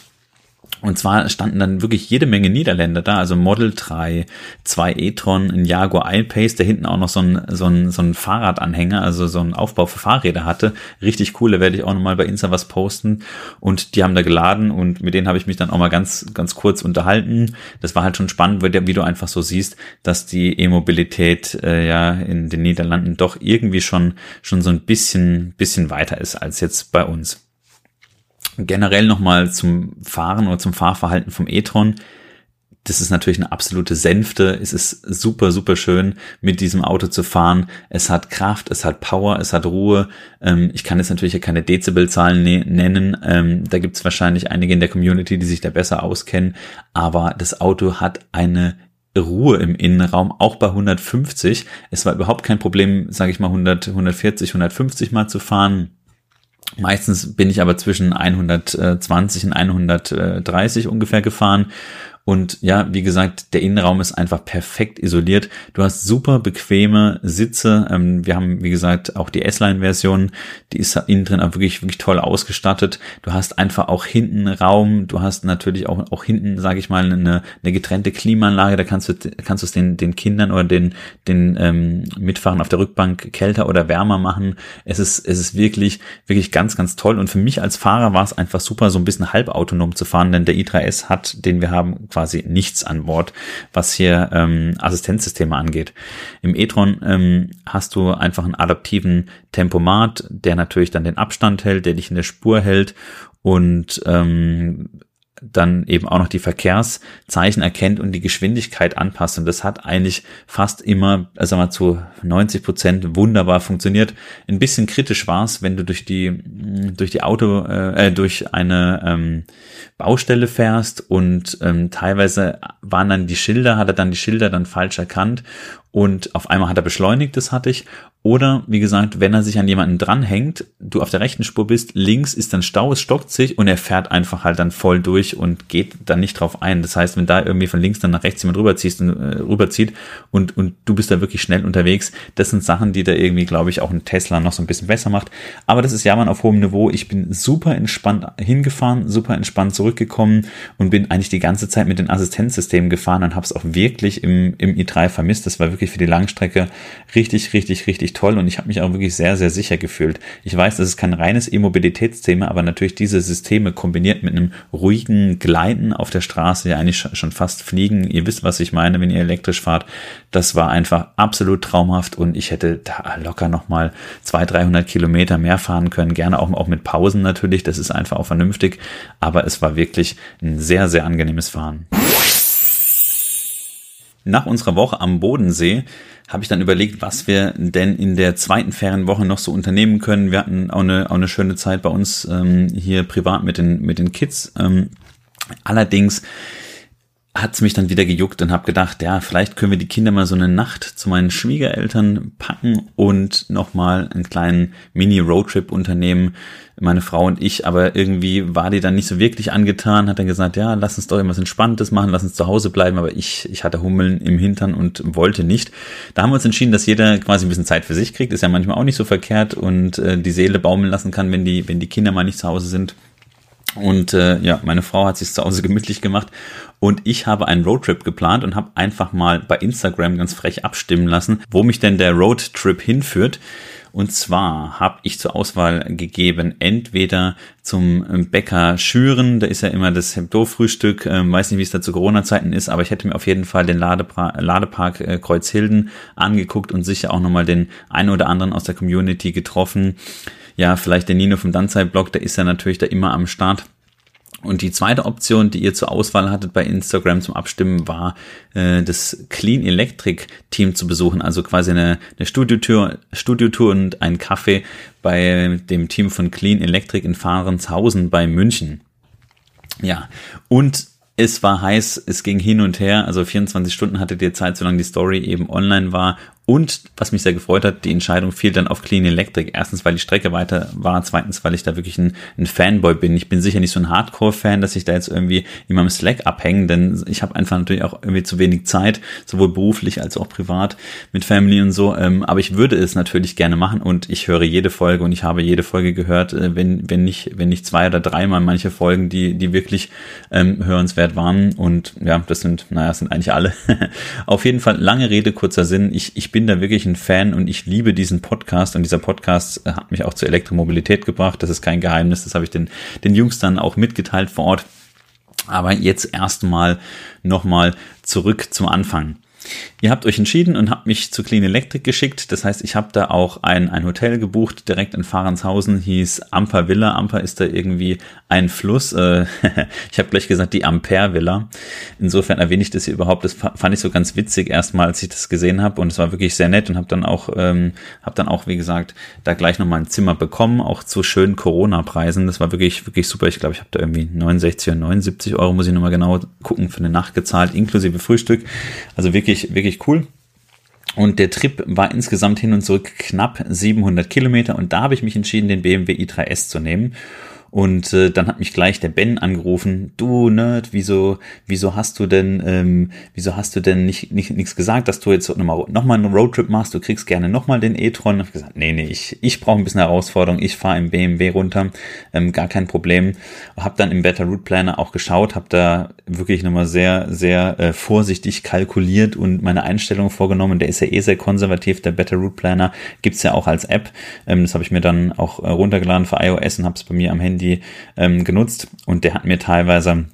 Und zwar standen dann wirklich jede Menge Niederländer da, also Model 3, zwei e-tron, ein Jaguar I-Pace, der hinten auch noch so ein, so ein, so ein Fahrradanhänger, also so ein Aufbau für Fahrräder hatte. Richtig cool, da werde ich auch nochmal bei Insta was posten. Und die haben da geladen und mit denen habe ich mich dann auch mal ganz, ganz kurz unterhalten. Das war halt schon spannend, wie du einfach so siehst, dass die E-Mobilität äh, ja in den Niederlanden doch irgendwie schon, schon so ein bisschen, bisschen weiter ist als jetzt bei uns. Generell nochmal zum Fahren oder zum Fahrverhalten vom e-tron. Das ist natürlich eine absolute Sänfte. Es ist super, super schön, mit diesem Auto zu fahren. Es hat Kraft, es hat Power, es hat Ruhe. Ähm, ich kann jetzt natürlich keine Dezibelzahlen ne-, nennen. Ähm, da gibt es wahrscheinlich einige in der Community, die sich da besser auskennen. Aber das Auto hat eine Ruhe im Innenraum, auch bei 150. Es war überhaupt kein Problem, sage ich mal, 100, 140, 150 mal zu fahren. Meistens bin ich aber zwischen 120 und 130 ungefähr gefahren und ja, wie gesagt, der Innenraum ist einfach perfekt isoliert. Du hast super bequeme Sitze. Ähm, wir haben, wie gesagt, auch die S-Line-Version, die ist innen drin auch wirklich, wirklich toll ausgestattet. Du hast einfach auch hinten Raum. Du hast natürlich auch, auch hinten, sage ich mal, eine, eine getrennte Klimaanlage. Da kannst du, kannst du es den, den Kindern oder den, den ähm, Mitfahrern auf der Rückbank kälter oder wärmer machen. Es ist, es ist wirklich, wirklich ganz, ganz toll. Und für mich als Fahrer war es einfach super, so ein bisschen halbautonom zu fahren, denn der i3S hat, den wir haben, quasi nichts an Bord, was hier ähm, Assistenzsysteme angeht. Im e-tron ähm, hast du einfach einen adaptiven Tempomat, der natürlich dann den Abstand hält, der dich in der Spur hält und ähm, dann eben auch noch die Verkehrszeichen erkennt und die Geschwindigkeit anpasst. Und das hat eigentlich fast immer, also mal zu 90 Prozent wunderbar funktioniert. Ein bisschen kritisch war es, wenn du durch die, durch die Auto, äh, durch eine ähm, Baustelle fährst und ähm, teilweise waren dann die Schilder, hat er dann die Schilder dann falsch erkannt und auf einmal hat er beschleunigt, das hatte ich. Oder, wie gesagt, wenn er sich an jemanden dranhängt, du auf der rechten Spur bist, links ist dann Stau, es stockt sich und er fährt einfach halt dann voll durch und geht dann nicht drauf ein. Das heißt, wenn da irgendwie von links dann nach rechts jemand rüberziehst und, äh, rüberzieht und, und du bist da wirklich schnell unterwegs, das sind Sachen, die da irgendwie, glaube ich, auch ein Tesla noch so ein bisschen besser macht. Aber das ist ja mal auf hohem Niveau. Ich bin super entspannt hingefahren, super entspannt zurückgekommen und bin eigentlich die ganze Zeit mit den Assistenzsystemen gefahren und habe es auch wirklich im, im i3 vermisst. Das war wirklich wirklich für die Langstrecke richtig, richtig, richtig toll und ich habe mich auch wirklich sehr, sehr sicher gefühlt. Ich weiß, das ist kein reines E-Mobilitätsthema, aber natürlich diese Systeme kombiniert mit einem ruhigen Gleiten auf der Straße, ja eigentlich schon fast fliegen. Ihr wisst, was ich meine, wenn ihr elektrisch fahrt. Das war einfach absolut traumhaft und ich hätte da locker nochmal 200, 300 Kilometer mehr fahren können. Gerne auch, auch mit Pausen natürlich. Das ist einfach auch vernünftig. Aber es war wirklich ein sehr, sehr angenehmes Fahren nach unserer Woche am Bodensee habe ich dann überlegt, was wir denn in der zweiten Ferienwoche noch so unternehmen können. Wir hatten auch eine, auch eine schöne Zeit bei uns ähm, hier privat mit den, mit den Kids. Ähm, allerdings hat's mich dann wieder gejuckt und habe gedacht, ja, vielleicht können wir die Kinder mal so eine Nacht zu meinen Schwiegereltern packen und nochmal einen kleinen Mini-Roadtrip unternehmen, meine Frau und ich, aber irgendwie war die dann nicht so wirklich angetan, hat dann gesagt, ja, lass uns doch irgendwas Entspanntes machen, lass uns zu Hause bleiben, aber ich, ich hatte Hummeln im Hintern und wollte nicht. Da haben wir uns entschieden, dass jeder quasi ein bisschen Zeit für sich kriegt, ist ja manchmal auch nicht so verkehrt und äh, die Seele baumeln lassen kann, wenn die, wenn die Kinder mal nicht zu Hause sind. Und äh, ja, meine Frau hat sich zu Hause gemütlich gemacht und ich habe einen Roadtrip geplant und habe einfach mal bei Instagram ganz frech abstimmen lassen, wo mich denn der Roadtrip hinführt. Und zwar habe ich zur Auswahl gegeben, entweder zum Bäcker Schüren, da ist ja immer das Hemdo-Frühstück, ähm, weiß nicht, wie es da zu Corona-Zeiten ist, aber ich hätte mir auf jeden Fall den Ladepra Ladepark äh, Kreuzhilden angeguckt und sicher auch nochmal den einen oder anderen aus der Community getroffen. Ja, vielleicht der Nino vom Danzai-Blog, der ist ja natürlich da immer am Start. Und die zweite Option, die ihr zur Auswahl hattet bei Instagram zum Abstimmen, war äh, das Clean Electric Team zu besuchen, also quasi eine, eine Studiotour, Studiotour und ein Kaffee bei dem Team von Clean Electric in Fahrenshausen bei München. Ja, und es war heiß, es ging hin und her, also 24 Stunden hattet ihr Zeit, solange die Story eben online war und was mich sehr gefreut hat, die Entscheidung fiel dann auf Clean Electric. Erstens, weil die Strecke weiter war, zweitens, weil ich da wirklich ein, ein Fanboy bin. Ich bin sicher nicht so ein Hardcore-Fan, dass ich da jetzt irgendwie in meinem Slack abhänge, denn ich habe einfach natürlich auch irgendwie zu wenig Zeit, sowohl beruflich als auch privat mit Family und so. Ähm, aber ich würde es natürlich gerne machen und ich höre jede Folge und ich habe jede Folge gehört, äh, wenn, wenn nicht, wenn nicht zwei oder dreimal manche Folgen, die, die wirklich ähm, hörenswert waren. Und ja, das sind, naja, das sind eigentlich alle. auf jeden Fall lange Rede, kurzer Sinn. Ich, ich bin da wirklich ein Fan und ich liebe diesen Podcast und dieser Podcast äh, hat mich auch zur Elektromobilität gebracht. Das ist kein Geheimnis, das habe ich den, den Jungs dann auch mitgeteilt vor Ort. Aber jetzt erstmal nochmal zurück zum Anfang. Ihr habt euch entschieden und habt mich zu Clean Electric geschickt. Das heißt, ich habe da auch ein, ein Hotel gebucht, direkt in Fahrenshausen, hieß Amper Villa. Amper ist da irgendwie ein Fluss. Äh, ich habe gleich gesagt, die Ampere Villa. Insofern erwähne ich das hier überhaupt. Das fand ich so ganz witzig erstmal, als ich das gesehen habe. Und es war wirklich sehr nett und habe dann auch, ähm, habe dann auch, wie gesagt, da gleich nochmal ein Zimmer bekommen, auch zu schönen Corona-Preisen. Das war wirklich, wirklich super. Ich glaube, ich habe da irgendwie 69 oder 79 Euro, muss ich nochmal genau gucken, für eine Nacht gezahlt, inklusive Frühstück. Also wirklich, wirklich cool. Und der Trip war insgesamt hin und zurück knapp 700 Kilometer und da habe ich mich entschieden, den BMW i3S zu nehmen. Und äh, dann hat mich gleich der Ben angerufen, du Nerd, wieso, wieso hast du denn, ähm, wieso hast du denn nicht, nicht nichts gesagt, dass du jetzt nochmal noch mal einen Roadtrip machst, du kriegst gerne nochmal den e-tron. Ich gesagt, nee, nee, ich, ich brauche ein bisschen Herausforderung, ich fahre im BMW runter, ähm, gar kein Problem. Hab dann im Better Route Planner auch geschaut, habe da wirklich nochmal sehr, sehr äh, vorsichtig kalkuliert und meine Einstellungen vorgenommen. Der ist ja eh sehr konservativ, der Better Route Planner gibt's ja auch als App. Ähm, das habe ich mir dann auch äh, runtergeladen für iOS und habe es bei mir am Handy Handy ähm, genutzt und der hat mir teilweise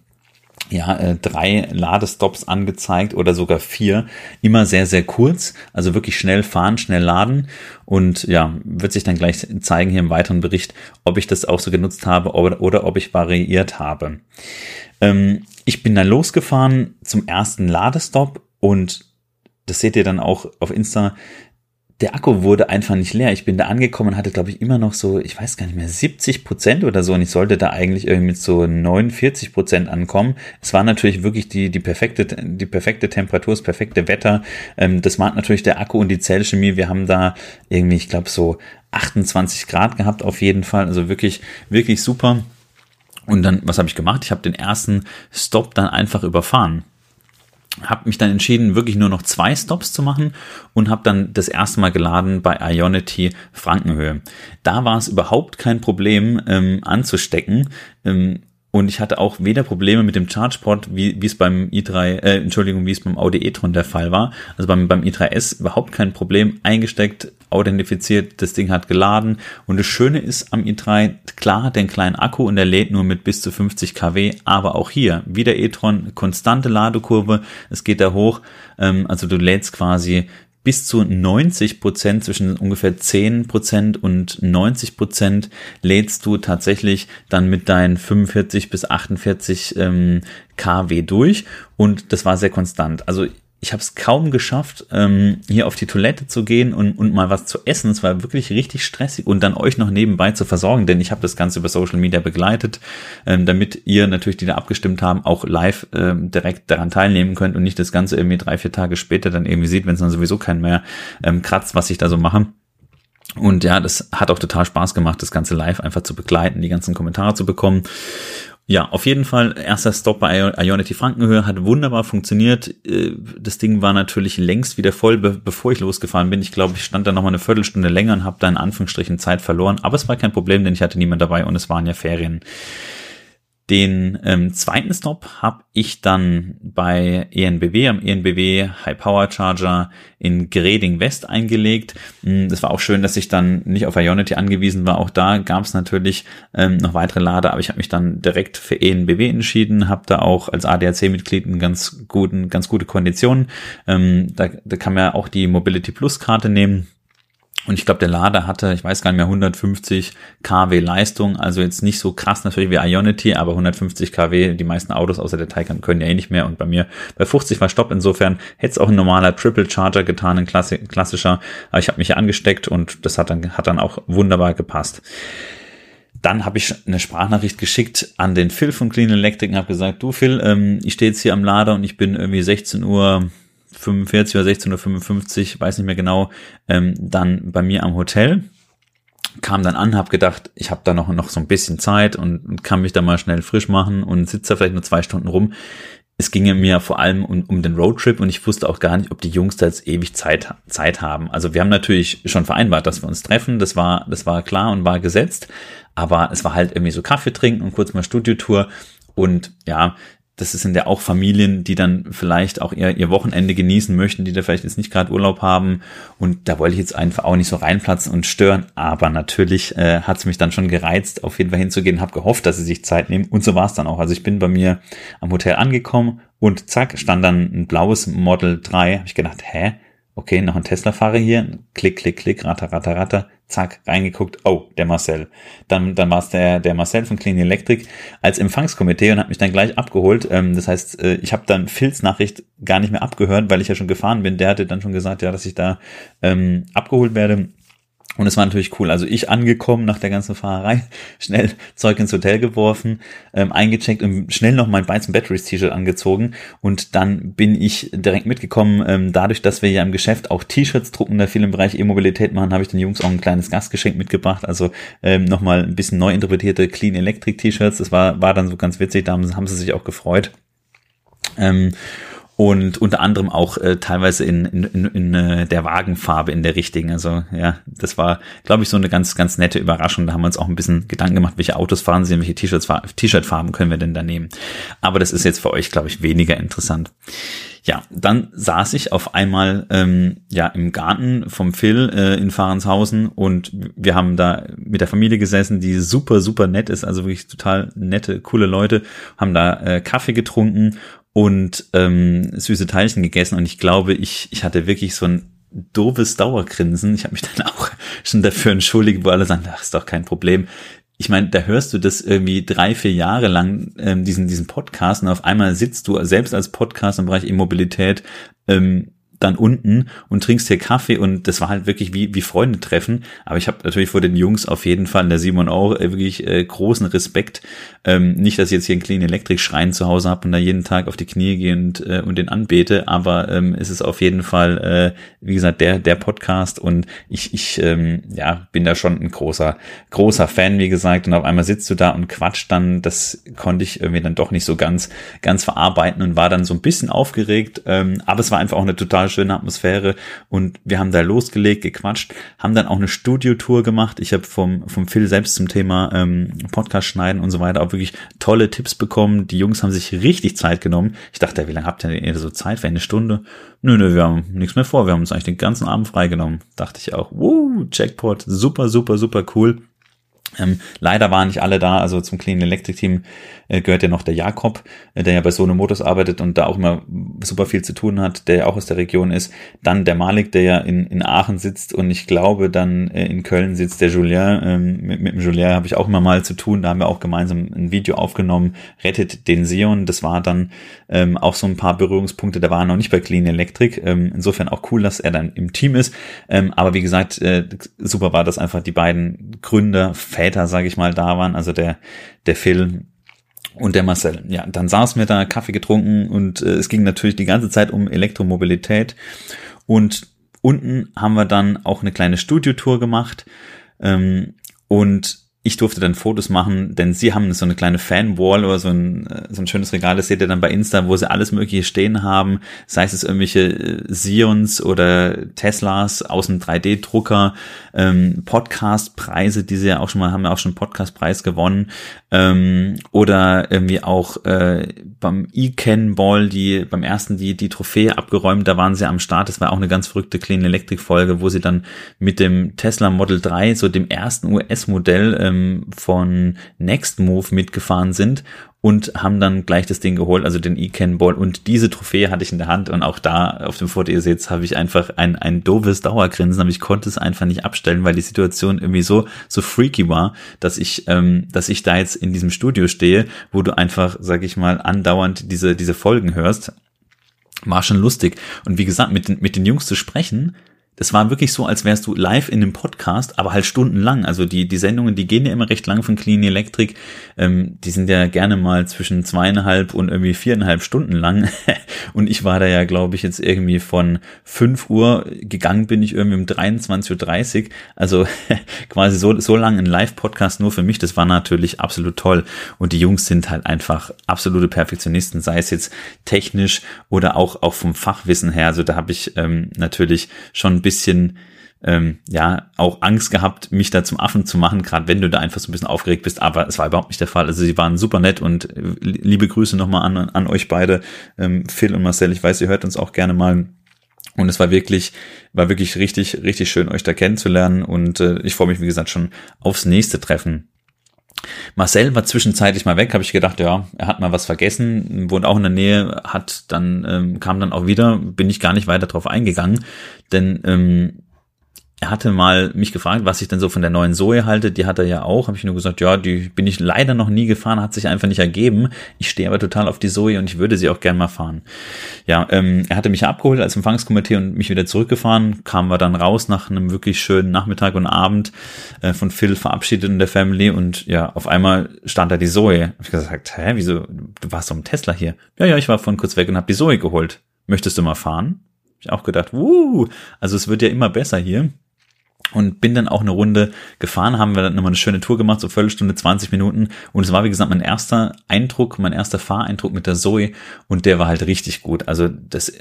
ja, äh, drei Ladestops angezeigt oder sogar vier. Immer sehr, sehr kurz. Also wirklich schnell fahren, schnell laden. Und ja, wird sich dann gleich zeigen hier im weiteren Bericht, ob ich das auch so genutzt habe oder, oder ob ich variiert habe. Ähm, ich bin dann losgefahren zum ersten Ladestopp und das seht ihr dann auch auf Insta der Akku wurde einfach nicht leer. Ich bin da angekommen, hatte, glaube ich, immer noch so, ich weiß gar nicht mehr, 70 Prozent oder so. Und ich sollte da eigentlich irgendwie mit so 49 Prozent ankommen. Es war natürlich wirklich die, die perfekte, die perfekte Temperatur, das perfekte Wetter. Ähm, das macht natürlich der Akku und die Zellchemie. Wir haben da irgendwie, ich glaube, so 28 Grad gehabt auf jeden Fall. Also wirklich, wirklich super. Und dann, was habe ich gemacht? Ich habe den ersten Stop dann einfach überfahren habe mich dann entschieden, wirklich nur noch zwei Stops zu machen und habe dann das erste Mal geladen bei Ionity Frankenhöhe. Da war es überhaupt kein Problem ähm, anzustecken. Ähm, und ich hatte auch weder Probleme mit dem ChargePort, wie, wie es beim i3, äh, Entschuldigung, wie es beim Audi e-tron der Fall war. Also beim, beim i3S überhaupt kein Problem. Eingesteckt, authentifiziert, das Ding hat geladen. Und das Schöne ist am i3, klar, den kleinen Akku und der lädt nur mit bis zu 50 kW, aber auch hier, wie der e-tron, konstante Ladekurve, es geht da hoch. Ähm, also du lädst quasi bis zu 90 Prozent, zwischen ungefähr 10 Prozent und 90 Prozent lädst du tatsächlich dann mit deinen 45 bis 48 ähm, kW durch und das war sehr konstant. Also ich habe es kaum geschafft, ähm, hier auf die Toilette zu gehen und, und mal was zu essen. Es war wirklich richtig stressig und dann euch noch nebenbei zu versorgen, denn ich habe das Ganze über Social Media begleitet, ähm, damit ihr natürlich, die da abgestimmt haben, auch live ähm, direkt daran teilnehmen könnt und nicht das Ganze irgendwie drei, vier Tage später dann irgendwie sieht, wenn es dann sowieso keinen mehr ähm, kratzt, was ich da so mache. Und ja, das hat auch total Spaß gemacht, das Ganze live einfach zu begleiten, die ganzen Kommentare zu bekommen. Ja, auf jeden Fall, erster Stop bei Ionity Frankenhöhe hat wunderbar funktioniert. Äh, das Ding war natürlich längst wieder voll, bevor ich losgefahren bin. Ich glaube, ich stand da noch mal eine Viertelstunde länger und habe da in Anführungsstrichen Zeit verloren. Aber es war kein Problem, denn ich hatte niemand dabei und es waren ja Ferien. Den ähm, zweiten Stop habe ich dann bei ENBW, am ENBW High Power Charger in Greding West eingelegt. Hm, das war auch schön, dass ich dann nicht auf Ionity angewiesen war. Auch da gab es natürlich ähm, noch weitere Lader, aber ich habe mich dann direkt für ENBW entschieden, habe da auch als ADAC-Mitglied einen ganz guten, ganz gute Konditionen. Ähm, da, da kann man ja auch die Mobility Plus Karte nehmen und ich glaube, der Lader hatte, ich weiß gar nicht mehr, 150 kW Leistung, also jetzt nicht so krass natürlich wie Ionity, aber 150 kW, die meisten Autos außer der Taycan können ja eh nicht mehr. Und bei mir bei 50 war Stopp, insofern hätte es auch ein normaler Triple Charger getan, ein klassischer, aber ich habe mich hier angesteckt und das hat dann, hat dann auch wunderbar gepasst. Dann habe ich eine Sprachnachricht geschickt an den Phil von Clean Electric und habe gesagt, du Phil, ähm, ich stehe jetzt hier am Lader und ich bin irgendwie 16 Uhr 45 oder 16.55 Uhr, weiß nicht mehr genau, ähm, dann bei mir am Hotel. Kam dann an, habe gedacht, ich habe da noch, noch so ein bisschen Zeit und, und kann mich da mal schnell frisch machen und sitze da vielleicht nur zwei Stunden rum. Es ging mir vor allem um, um den Roadtrip und ich wusste auch gar nicht, ob die Jungs da jetzt ewig Zeit, Zeit haben. Also wir haben natürlich schon vereinbart, dass wir uns treffen. Das war, das war klar und war gesetzt. Aber es war halt irgendwie so Kaffee trinken und kurz mal Studiotour. Und ja, das sind ja auch Familien, die dann vielleicht auch ihr, ihr Wochenende genießen möchten, die da vielleicht jetzt nicht gerade Urlaub haben. Und da wollte ich jetzt einfach auch nicht so reinplatzen und stören. Aber natürlich äh, hat es mich dann schon gereizt, auf jeden Fall hinzugehen, habe gehofft, dass sie sich Zeit nehmen. Und so war es dann auch. Also ich bin bei mir am Hotel angekommen Und zack, stand dann ein blaues Model 3. Habe ich gedacht, hä? Okay, noch ein Tesla-Fahrer hier. Klick, klick, klick, ratter, ratter, ratter. Zack, reingeguckt. Oh, der Marcel. Dann, dann war es der, der Marcel von Clean Electric als Empfangskomitee und hat mich dann gleich abgeholt. Ähm, das heißt, äh, ich habe dann Phils Nachricht gar nicht mehr abgehört, weil ich ja schon gefahren bin. Der hatte dann schon gesagt, ja, dass ich da ähm, abgeholt werde. Und es war natürlich cool. Also ich angekommen nach der ganzen Fahrerei, schnell Zeug ins Hotel geworfen, ähm, eingecheckt und schnell noch mein Bytes Batteries T-Shirt angezogen. Und dann bin ich direkt mitgekommen. Ähm, dadurch, dass wir ja im Geschäft auch T-Shirts drucken, da viel im Bereich E-Mobilität machen, habe ich den Jungs auch ein kleines Gastgeschenk mitgebracht. Also ähm, nochmal ein bisschen neu interpretierte Clean Electric T-Shirts. Das war, war dann so ganz witzig. Da haben, haben sie sich auch gefreut. Ähm, und unter anderem auch äh, teilweise in, in, in, in äh, der Wagenfarbe in der richtigen. Also ja, das war, glaube ich, so eine ganz, ganz nette Überraschung. Da haben wir uns auch ein bisschen Gedanken gemacht, welche Autos fahren sie, welche T-Shirts, T-Shirt-Farben können wir denn da nehmen. Aber das ist jetzt für euch, glaube ich, weniger interessant. Ja, dann saß ich auf einmal ähm, ja im Garten vom Phil äh, in Fahrenshausen und wir haben da mit der Familie gesessen, die super super nett ist, also wirklich total nette, coole Leute, haben da äh, Kaffee getrunken und ähm, süße Teilchen gegessen und ich glaube, ich, ich hatte wirklich so ein doofes Dauergrinsen. Ich habe mich dann auch schon dafür entschuldigt, wo alle sagen, ach, ist doch kein Problem. Ich meine, da hörst du das irgendwie drei, vier Jahre lang, ähm, diesen, diesen Podcast und auf einmal sitzt du selbst als Podcast im Bereich Immobilität ähm, dann unten und trinkst hier Kaffee und das war halt wirklich wie, wie Freunde treffen. Aber ich habe natürlich vor den Jungs auf jeden Fall, der Simon auch, äh, wirklich äh, großen Respekt. Ähm, nicht, dass ich jetzt hier einen Clean Electric Schrein zu Hause habe und da jeden Tag auf die Knie gehe und, äh, und den anbete, aber ähm, es ist auf jeden Fall, äh, wie gesagt, der, der Podcast und ich, ich ähm, ja, bin da schon ein großer, großer Fan, wie gesagt, und auf einmal sitzt du da und quatscht dann, das konnte ich irgendwie dann doch nicht so ganz, ganz verarbeiten und war dann so ein bisschen aufgeregt, ähm, aber es war einfach auch eine total schöne Atmosphäre und wir haben da losgelegt, gequatscht, haben dann auch eine Studiotour gemacht. Ich habe vom, vom Phil selbst zum Thema ähm, Podcast schneiden und so weiter auch wirklich tolle Tipps bekommen. Die Jungs haben sich richtig Zeit genommen. Ich dachte, wie lange habt ihr denn so Zeit für eine Stunde? Nö, nö, wir haben nichts mehr vor. Wir haben uns eigentlich den ganzen Abend freigenommen. Dachte ich auch, wow, Jackpot, super, super, super cool. Ähm, leider waren nicht alle da, also zum Clean Electric Team äh, gehört ja noch der Jakob, äh, der ja bei Sono Motors arbeitet und da auch immer super viel zu tun hat, der ja auch aus der Region ist. Dann der Malik, der ja in, in Aachen sitzt und ich glaube dann äh, in Köln sitzt der Julien. Ähm, mit, mit dem Julien habe ich auch immer mal zu tun, da haben wir auch gemeinsam ein Video aufgenommen, rettet den Sion. Das war dann ähm, auch so ein paar Berührungspunkte, da war noch nicht bei Clean Electric. Ähm, insofern auch cool, dass er dann im Team ist. Ähm, aber wie gesagt, äh, super war, dass einfach die beiden Gründer, Väter, sage ich mal, da waren. Also der, der Phil und der Marcel. Ja, dann saßen wir da, Kaffee getrunken und äh, es ging natürlich die ganze Zeit um Elektromobilität. Und unten haben wir dann auch eine kleine Studiotour gemacht. Ähm, und ich durfte dann Fotos machen, denn sie haben so eine kleine Fanwall oder so ein, äh, so ein schönes Regal, das seht ihr dann bei Insta, wo sie alles mögliche stehen haben, sei es irgendwelche äh, Sions oder Teslas aus dem 3D-Drucker, ähm, Podcast-Preise, die sie ja auch schon mal, haben ja auch schon Podcast-Preis gewonnen, ähm, oder irgendwie auch äh, beim E-Ken Ball, die beim ersten die, die Trophäe abgeräumt, da waren sie am Start, das war auch eine ganz verrückte Clean Electric Folge, wo sie dann mit dem Tesla Model 3, so dem ersten US-Modell, äh, ähm, von Next Move mitgefahren sind und haben dann gleich das Ding geholt, also den E-Can Ball. Und diese Trophäe hatte ich in der Hand und auch da auf dem Foto, ihr seht, habe ich einfach ein, ein doofes Dauergrinsen, aber ich konnte es einfach nicht abstellen, weil die Situation irgendwie so, so freaky war, dass ich, ähm, dass ich da jetzt in diesem Studio stehe, wo du einfach, sag ich mal, andauernd diese, diese Folgen hörst. War schon lustig. Und wie gesagt, mit den, mit den Jungs zu sprechen, das war wirklich so, als wärst du live in einem Podcast, aber halt stundenlang. Also die, die Sendungen, die gehen ja immer recht lang von Clean Electric. Ähm, die sind ja gerne mal zwischen zweieinhalb und irgendwie viereinhalb Stunden lang. und ich war da ja, glaube ich, jetzt irgendwie von fünf Uhr gegangen bin ich irgendwie um 23.30 Uhr. Also quasi so, so lang ein Live-Podcast nur für mich. Das war natürlich absolut toll. Und die Jungs sind halt einfach absolute Perfektionisten, sei es jetzt technisch oder auch, auch vom Fachwissen her. Also da habe ich ähm, natürlich schon bisschen ähm, ja auch Angst gehabt, mich da zum Affen zu machen, gerade wenn du da einfach so ein bisschen aufgeregt bist, aber es war überhaupt nicht der Fall. Also sie waren super nett und äh, liebe Grüße nochmal an, an euch beide, ähm, Phil und Marcel. Ich weiß, ihr hört uns auch gerne mal. Und es war wirklich, war wirklich richtig, richtig schön, euch da kennenzulernen. Und äh, ich freue mich, wie gesagt, schon aufs nächste Treffen. Marcel war zwischenzeitlich mal weg, habe ich gedacht, ja, er hat mal was vergessen, wohnt auch in der Nähe, hat dann, ähm, kam dann auch wieder, bin ich gar nicht weiter drauf eingegangen, denn ähm, er hatte mal mich gefragt, was ich denn so von der neuen Zoe halte. Die hat er ja auch. Habe ich nur gesagt, ja, die bin ich leider noch nie gefahren, hat sich einfach nicht ergeben. Ich stehe aber total auf die Zoe und ich würde sie auch gern mal fahren. Ja, ähm, er hatte mich abgeholt als Empfangskomitee und mich wieder zurückgefahren. Kamen wir dann raus nach einem wirklich schönen Nachmittag und Abend äh, von Phil verabschiedet in der Family und ja, auf einmal stand da die Zoe. Hab ich gesagt, hä, wieso? Du warst doch im Tesla hier. Ja, ja, ich war von kurz weg und habe die Zoe geholt. Möchtest du mal fahren? Hab ich auch gedacht, wuh, also es wird ja immer besser hier und bin dann auch eine Runde gefahren, haben wir dann nochmal eine schöne Tour gemacht, so Viertelstunde, 20 Minuten und es war wie gesagt mein erster Eindruck, mein erster Fahreindruck mit der Zoe und der war halt richtig gut. Also das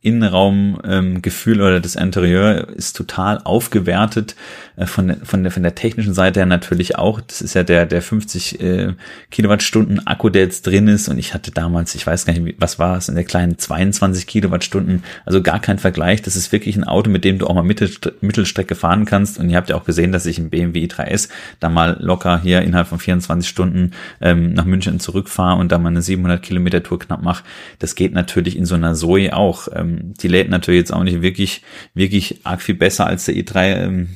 Innenraumgefühl ähm, oder das Interieur ist total aufgewertet äh, von, der, von, der, von der technischen Seite her natürlich auch. Das ist ja der, der 50 äh, Kilowattstunden Akku, der jetzt drin ist und ich hatte damals, ich weiß gar nicht, was war es, in der kleinen 22 Kilowattstunden, also gar kein Vergleich. Das ist wirklich ein Auto, mit dem du auch mal Mittelstrecke fahren kannst kannst. Und ihr habt ja auch gesehen, dass ich im BMW i3S da mal locker hier innerhalb von 24 Stunden ähm, nach München zurückfahre und da mal eine 700 Kilometer Tour knapp mache. Das geht natürlich in so einer Zoe auch. Ähm, die lädt natürlich jetzt auch nicht wirklich, wirklich arg viel besser als der i3. Ähm,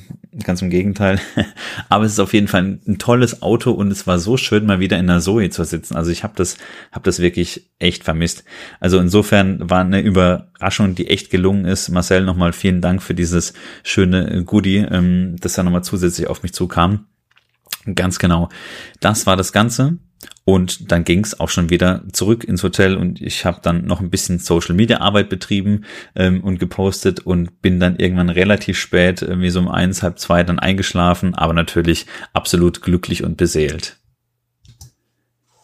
ganz im Gegenteil. Aber es ist auf jeden Fall ein, ein, tolles Auto und es war so schön, mal wieder in der Zoe zu sitzen. Also ich habe das, habe das wirklich echt vermisst. Also insofern war eine Überraschung, die echt gelungen ist. Marcel, nochmal vielen Dank für dieses schöne Goodie, ähm, das da nochmal zusätzlich auf mich zukam. Ganz genau. Das war das Ganze. Und dann ging's auch schon wieder zurück ins Hotel und ich habe dann noch ein bisschen Social Media Arbeit betrieben ähm, und gepostet und bin dann irgendwann relativ spät, irgendwie so um eins, halb zwei, dann eingeschlafen, aber natürlich absolut glücklich und beseelt.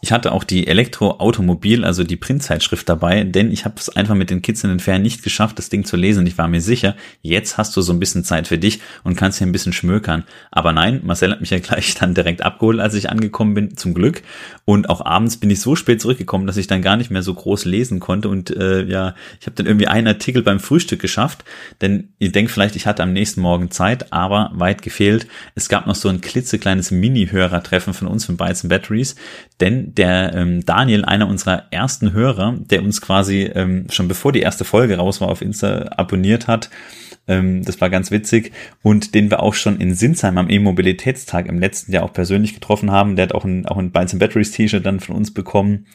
Ich hatte auch die Elektroautomobil, also die Printzeitschrift dabei, denn ich habe es einfach mit den Kids in den Ferien nicht geschafft, das Ding zu lesen. Ich war mir sicher, jetzt hast du so ein bisschen Zeit für dich und kannst hier ein bisschen schmökern. Aber nein, Marcel hat mich ja gleich dann direkt abgeholt, als ich angekommen bin, zum Glück. Und auch abends bin ich so spät zurückgekommen, dass ich dann gar nicht mehr so groß lesen konnte. Und äh, ja, ich habe dann irgendwie einen Artikel beim Frühstück geschafft, denn ihr denkt vielleicht, ich hatte am nächsten Morgen Zeit, aber weit gefehlt. Es gab noch so ein klitzekleines Mini-Hörertreffen von uns von Bytes Batteries, denn der ähm, Daniel, einer unserer ersten Hörer, der uns quasi ähm, schon bevor die erste Folge raus war auf Insta abonniert hat, ähm, das war ganz witzig. Und den wir auch schon in Sinsheim am E-Mobilitätstag im letzten Jahr auch persönlich getroffen haben. Der hat auch ein, auch ein Binds Batteries T-Shirt dann von uns bekommen.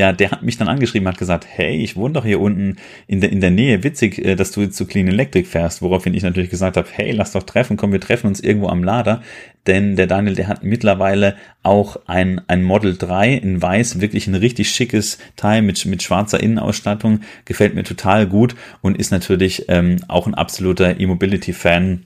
Ja, der hat mich dann angeschrieben, hat gesagt, hey, ich wohne doch hier unten in der, in der Nähe. Witzig, äh, dass du jetzt zu Clean Electric fährst. Woraufhin ich natürlich gesagt habe, hey, lass doch treffen, komm, wir treffen uns irgendwo am Lader. Denn der Daniel, der hat mittlerweile auch ein, ein Model 3 in weiß, wirklich ein richtig schickes Teil mit, mit schwarzer Innenausstattung. Gefällt mir total gut und ist natürlich ähm, auch ein absoluter E-Mobility-Fan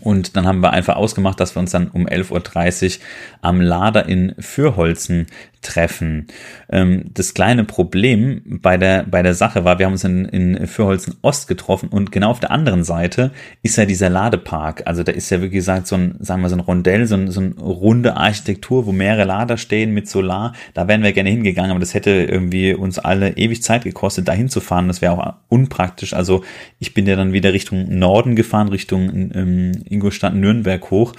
und dann haben wir einfach ausgemacht, dass wir uns dann um 11.30 Uhr am Lader in Fürholzen treffen. Ähm, das kleine Problem bei der, bei der Sache war, wir haben uns in, in Fürholzen Ost getroffen und genau auf der anderen Seite ist ja dieser Ladepark. Also da ist ja, wie gesagt, so ein, sagen wir, so ein Rondell, so, ein, so eine runde Architektur, wo mehrere Lader stehen mit Solar. Da wären wir gerne hingegangen, aber das hätte irgendwie uns alle ewig Zeit gekostet, da hinzufahren. Das wäre auch unpraktisch. Also ich bin ja dann wieder Richtung Norden gefahren, Richtung ähm, Ingolstadt Nürnberg hoch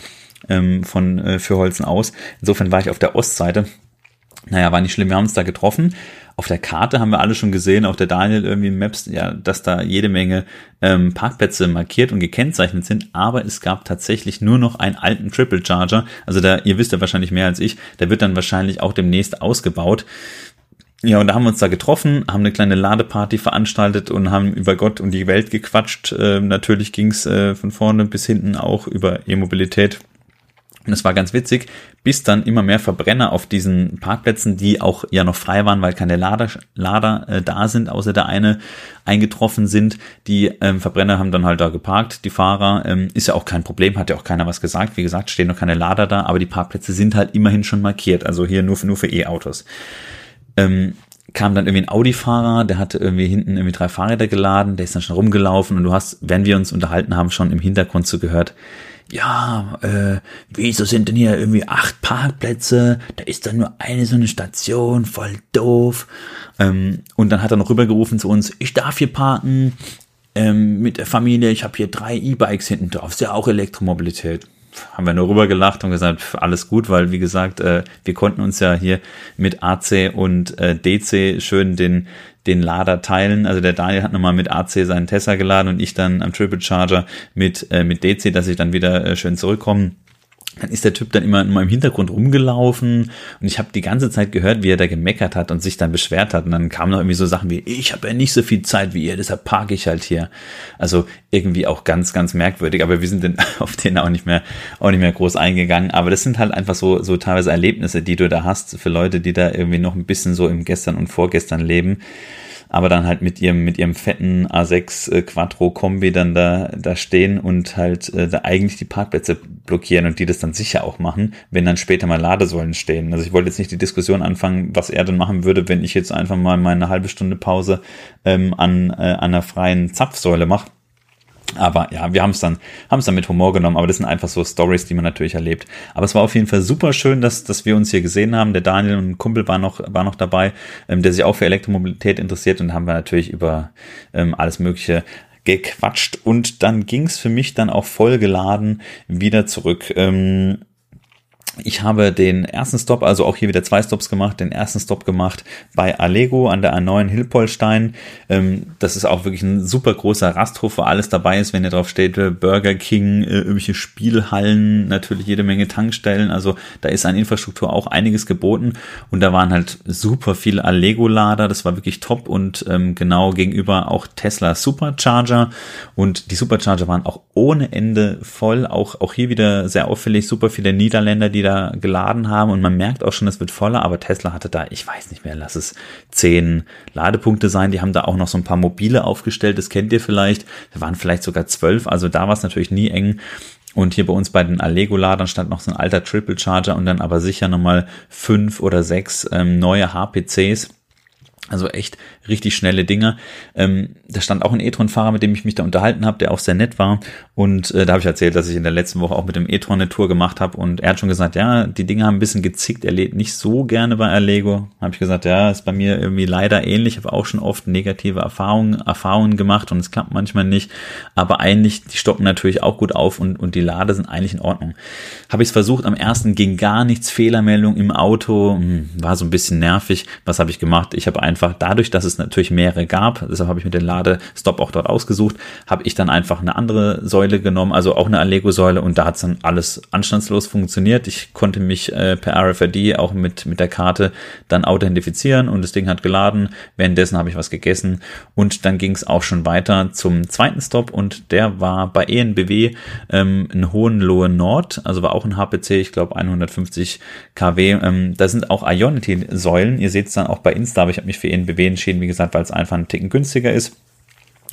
ähm, von äh, Fürholzen aus. Insofern war ich auf der Ostseite. Naja, war nicht schlimm, wir haben uns da getroffen. Auf der Karte haben wir alle schon gesehen, auch der Daniel irgendwie Maps, ja, dass da jede Menge ähm, Parkplätze markiert und gekennzeichnet sind, aber es gab tatsächlich nur noch einen alten Triple Charger. Also da, ihr wisst ja wahrscheinlich mehr als ich, der wird dann wahrscheinlich auch demnächst ausgebaut. Ja, und da haben wir uns da getroffen, haben eine kleine Ladeparty veranstaltet und haben über Gott und die Welt gequatscht. Äh, natürlich ging's äh, von vorne bis hinten auch über E-Mobilität. Und es war ganz witzig, bis dann immer mehr Verbrenner auf diesen Parkplätzen, die auch ja noch frei waren, weil keine Lader, Lader äh, da sind, außer der eine eingetroffen sind. Die ähm, Verbrenner haben dann halt da geparkt, die Fahrer. Ähm, ist ja auch kein Problem, hat ja auch keiner was gesagt. Wie gesagt, stehen noch keine Lader da, aber die Parkplätze sind halt immerhin schon markiert. Also hier nur für, nur für E-Autos ähm, kam dann irgendwie ein Audi-Fahrer, der hatte irgendwie hinten irgendwie drei Fahrräder geladen, der ist dann schon rumgelaufen und du hast, wenn wir uns unterhalten haben, schon im Hintergrund so gehört, ja, äh, wieso sind denn hier irgendwie acht Parkplätze? Da ist dann nur eine so eine Station, voll doof. Ähm, und dann hat er noch rübergerufen zu uns, ich darf hier parken ähm, mit der Familie, ich habe hier drei E-Bikes hinten drauf, ist ja auch Elektromobilität. Haben wir nur rübergelacht und gesagt, alles gut, weil wie gesagt, äh, wir konnten uns ja hier mit AC und äh, DC schön den den Lader teilen. Also der Daniel hat nochmal mit AC seinen Tesla geladen und ich dann am Triple Charger mit, äh, mit DC, dass ich dann wieder äh, schön zurückkomme dann ist der Typ dann immer in meinem Hintergrund rumgelaufen und ich habe die ganze Zeit gehört, wie er da gemeckert hat und sich dann beschwert hat. Und dann kamen noch irgendwie so Sachen wie, ich habe ja nicht so viel Zeit wie ihr, deshalb parke ich halt hier. Also irgendwie auch ganz, ganz merkwürdig, aber wir sind dann auf den auch nicht mehr, auch nicht mehr groß eingegangen. Aber das sind halt einfach so, so teilweise Erlebnisse, die du da hast für Leute, die da irgendwie noch ein bisschen so im Gestern und Vorgestern leben aber dann halt mit ihrem, mit ihrem fetten A6 äh, Quattro Kombi dann da, da stehen und halt äh, da eigentlich die Parkplätze blockieren und die das dann sicher auch machen, wenn dann später mal Ladesäulen stehen. Also ich wollte jetzt nicht die Diskussion anfangen, was er dann machen würde, wenn ich jetzt einfach mal meine halbe Stunde Pause ähm, an, äh, an einer freien Zapfsäule mache aber ja, wir haben es dann, haben dann mit Humor genommen, aber das sind einfach so Stories, die man natürlich erlebt. Aber es war auf jeden Fall super schön, dass, dass wir uns hier gesehen haben. Der Daniel und ein Kumpel war noch, war noch dabei, ähm, der sich auch für Elektromobilität interessiert und haben wir natürlich über ähm, alles Mögliche gequatscht und dann ging's für mich dann auch vollgeladen wieder zurück. Ähm, ich habe den ersten Stop, also auch hier wieder zwei Stops gemacht, den ersten Stop gemacht bei Allego an der A9 Hilpolstein. Ähm, das ist auch wirklich ein super großer Rasthof, wo alles dabei ist, wenn ihr drauf steht, äh, Burger King, äh, irgendwelche Spielhallen, natürlich jede Menge Tankstellen. Also da ist an Infrastruktur auch einiges geboten und da waren halt super viele Allego-Lader. Das war wirklich top und ähm, genau gegenüber auch Tesla Supercharger und die Supercharger waren auch ohne Ende voll. Auch, auch hier wieder sehr auffällig, super viele Niederländer, die da geladen haben und man merkt auch schon, es wird voller, aber Tesla hatte da, ich weiß nicht mehr, lass es zehn Ladepunkte sein. Die haben da auch noch so ein paar mobile aufgestellt, das kennt ihr vielleicht. Da waren vielleicht sogar zwölf, also da war es natürlich nie eng. Und hier bei uns bei den Allego-Ladern stand noch so ein alter Triple Charger und dann aber sicher nochmal fünf oder sechs ähm, neue HPCs also echt richtig schnelle Dinger. Ähm, da stand auch ein e-tron-Fahrer, mit dem ich mich da unterhalten habe, der auch sehr nett war. Und äh, da habe ich erzählt, dass ich in der letzten Woche auch mit dem e-tron eine Tour gemacht habe. Und er hat schon gesagt, ja, die Dinger haben ein bisschen gezickt. Er lädt nicht so gerne bei Allego. Habe ich gesagt, ja, ist bei mir irgendwie leider ähnlich. Ich habe auch schon oft negative Erfahrungen, Erfahrungen gemacht und es klappt manchmal nicht. Aber eigentlich, die stocken natürlich auch gut auf und, und die Lade sind eigentlich in Ordnung. Habe ich es versucht, am ersten ging gar nichts, Fehlermeldung im Auto, hm, war so ein bisschen nervig. Was habe ich gemacht? Ich habe einfach dadurch, dass es natürlich mehrere gab, deshalb habe ich mir den Ladestop auch dort ausgesucht, habe ich dann einfach eine andere Säule genommen, also auch eine Allego-Säule und da hat es dann alles anstandslos funktioniert. Ich konnte mich äh, per RFID auch mit, mit der Karte dann authentifizieren und das Ding hat geladen. Währenddessen habe ich was gegessen und dann ging es auch schon weiter zum zweiten Stop und der war bei ENBW ähm, in Hohenlohe Nord, also war auch ein HPC, ich glaube 150 kW. Ähm, da sind auch Ionity-Säulen. Ihr seht es dann auch bei Insta, aber ich habe mich für ENBW entschieden, wie gesagt, weil es einfach ein Ticken günstiger ist.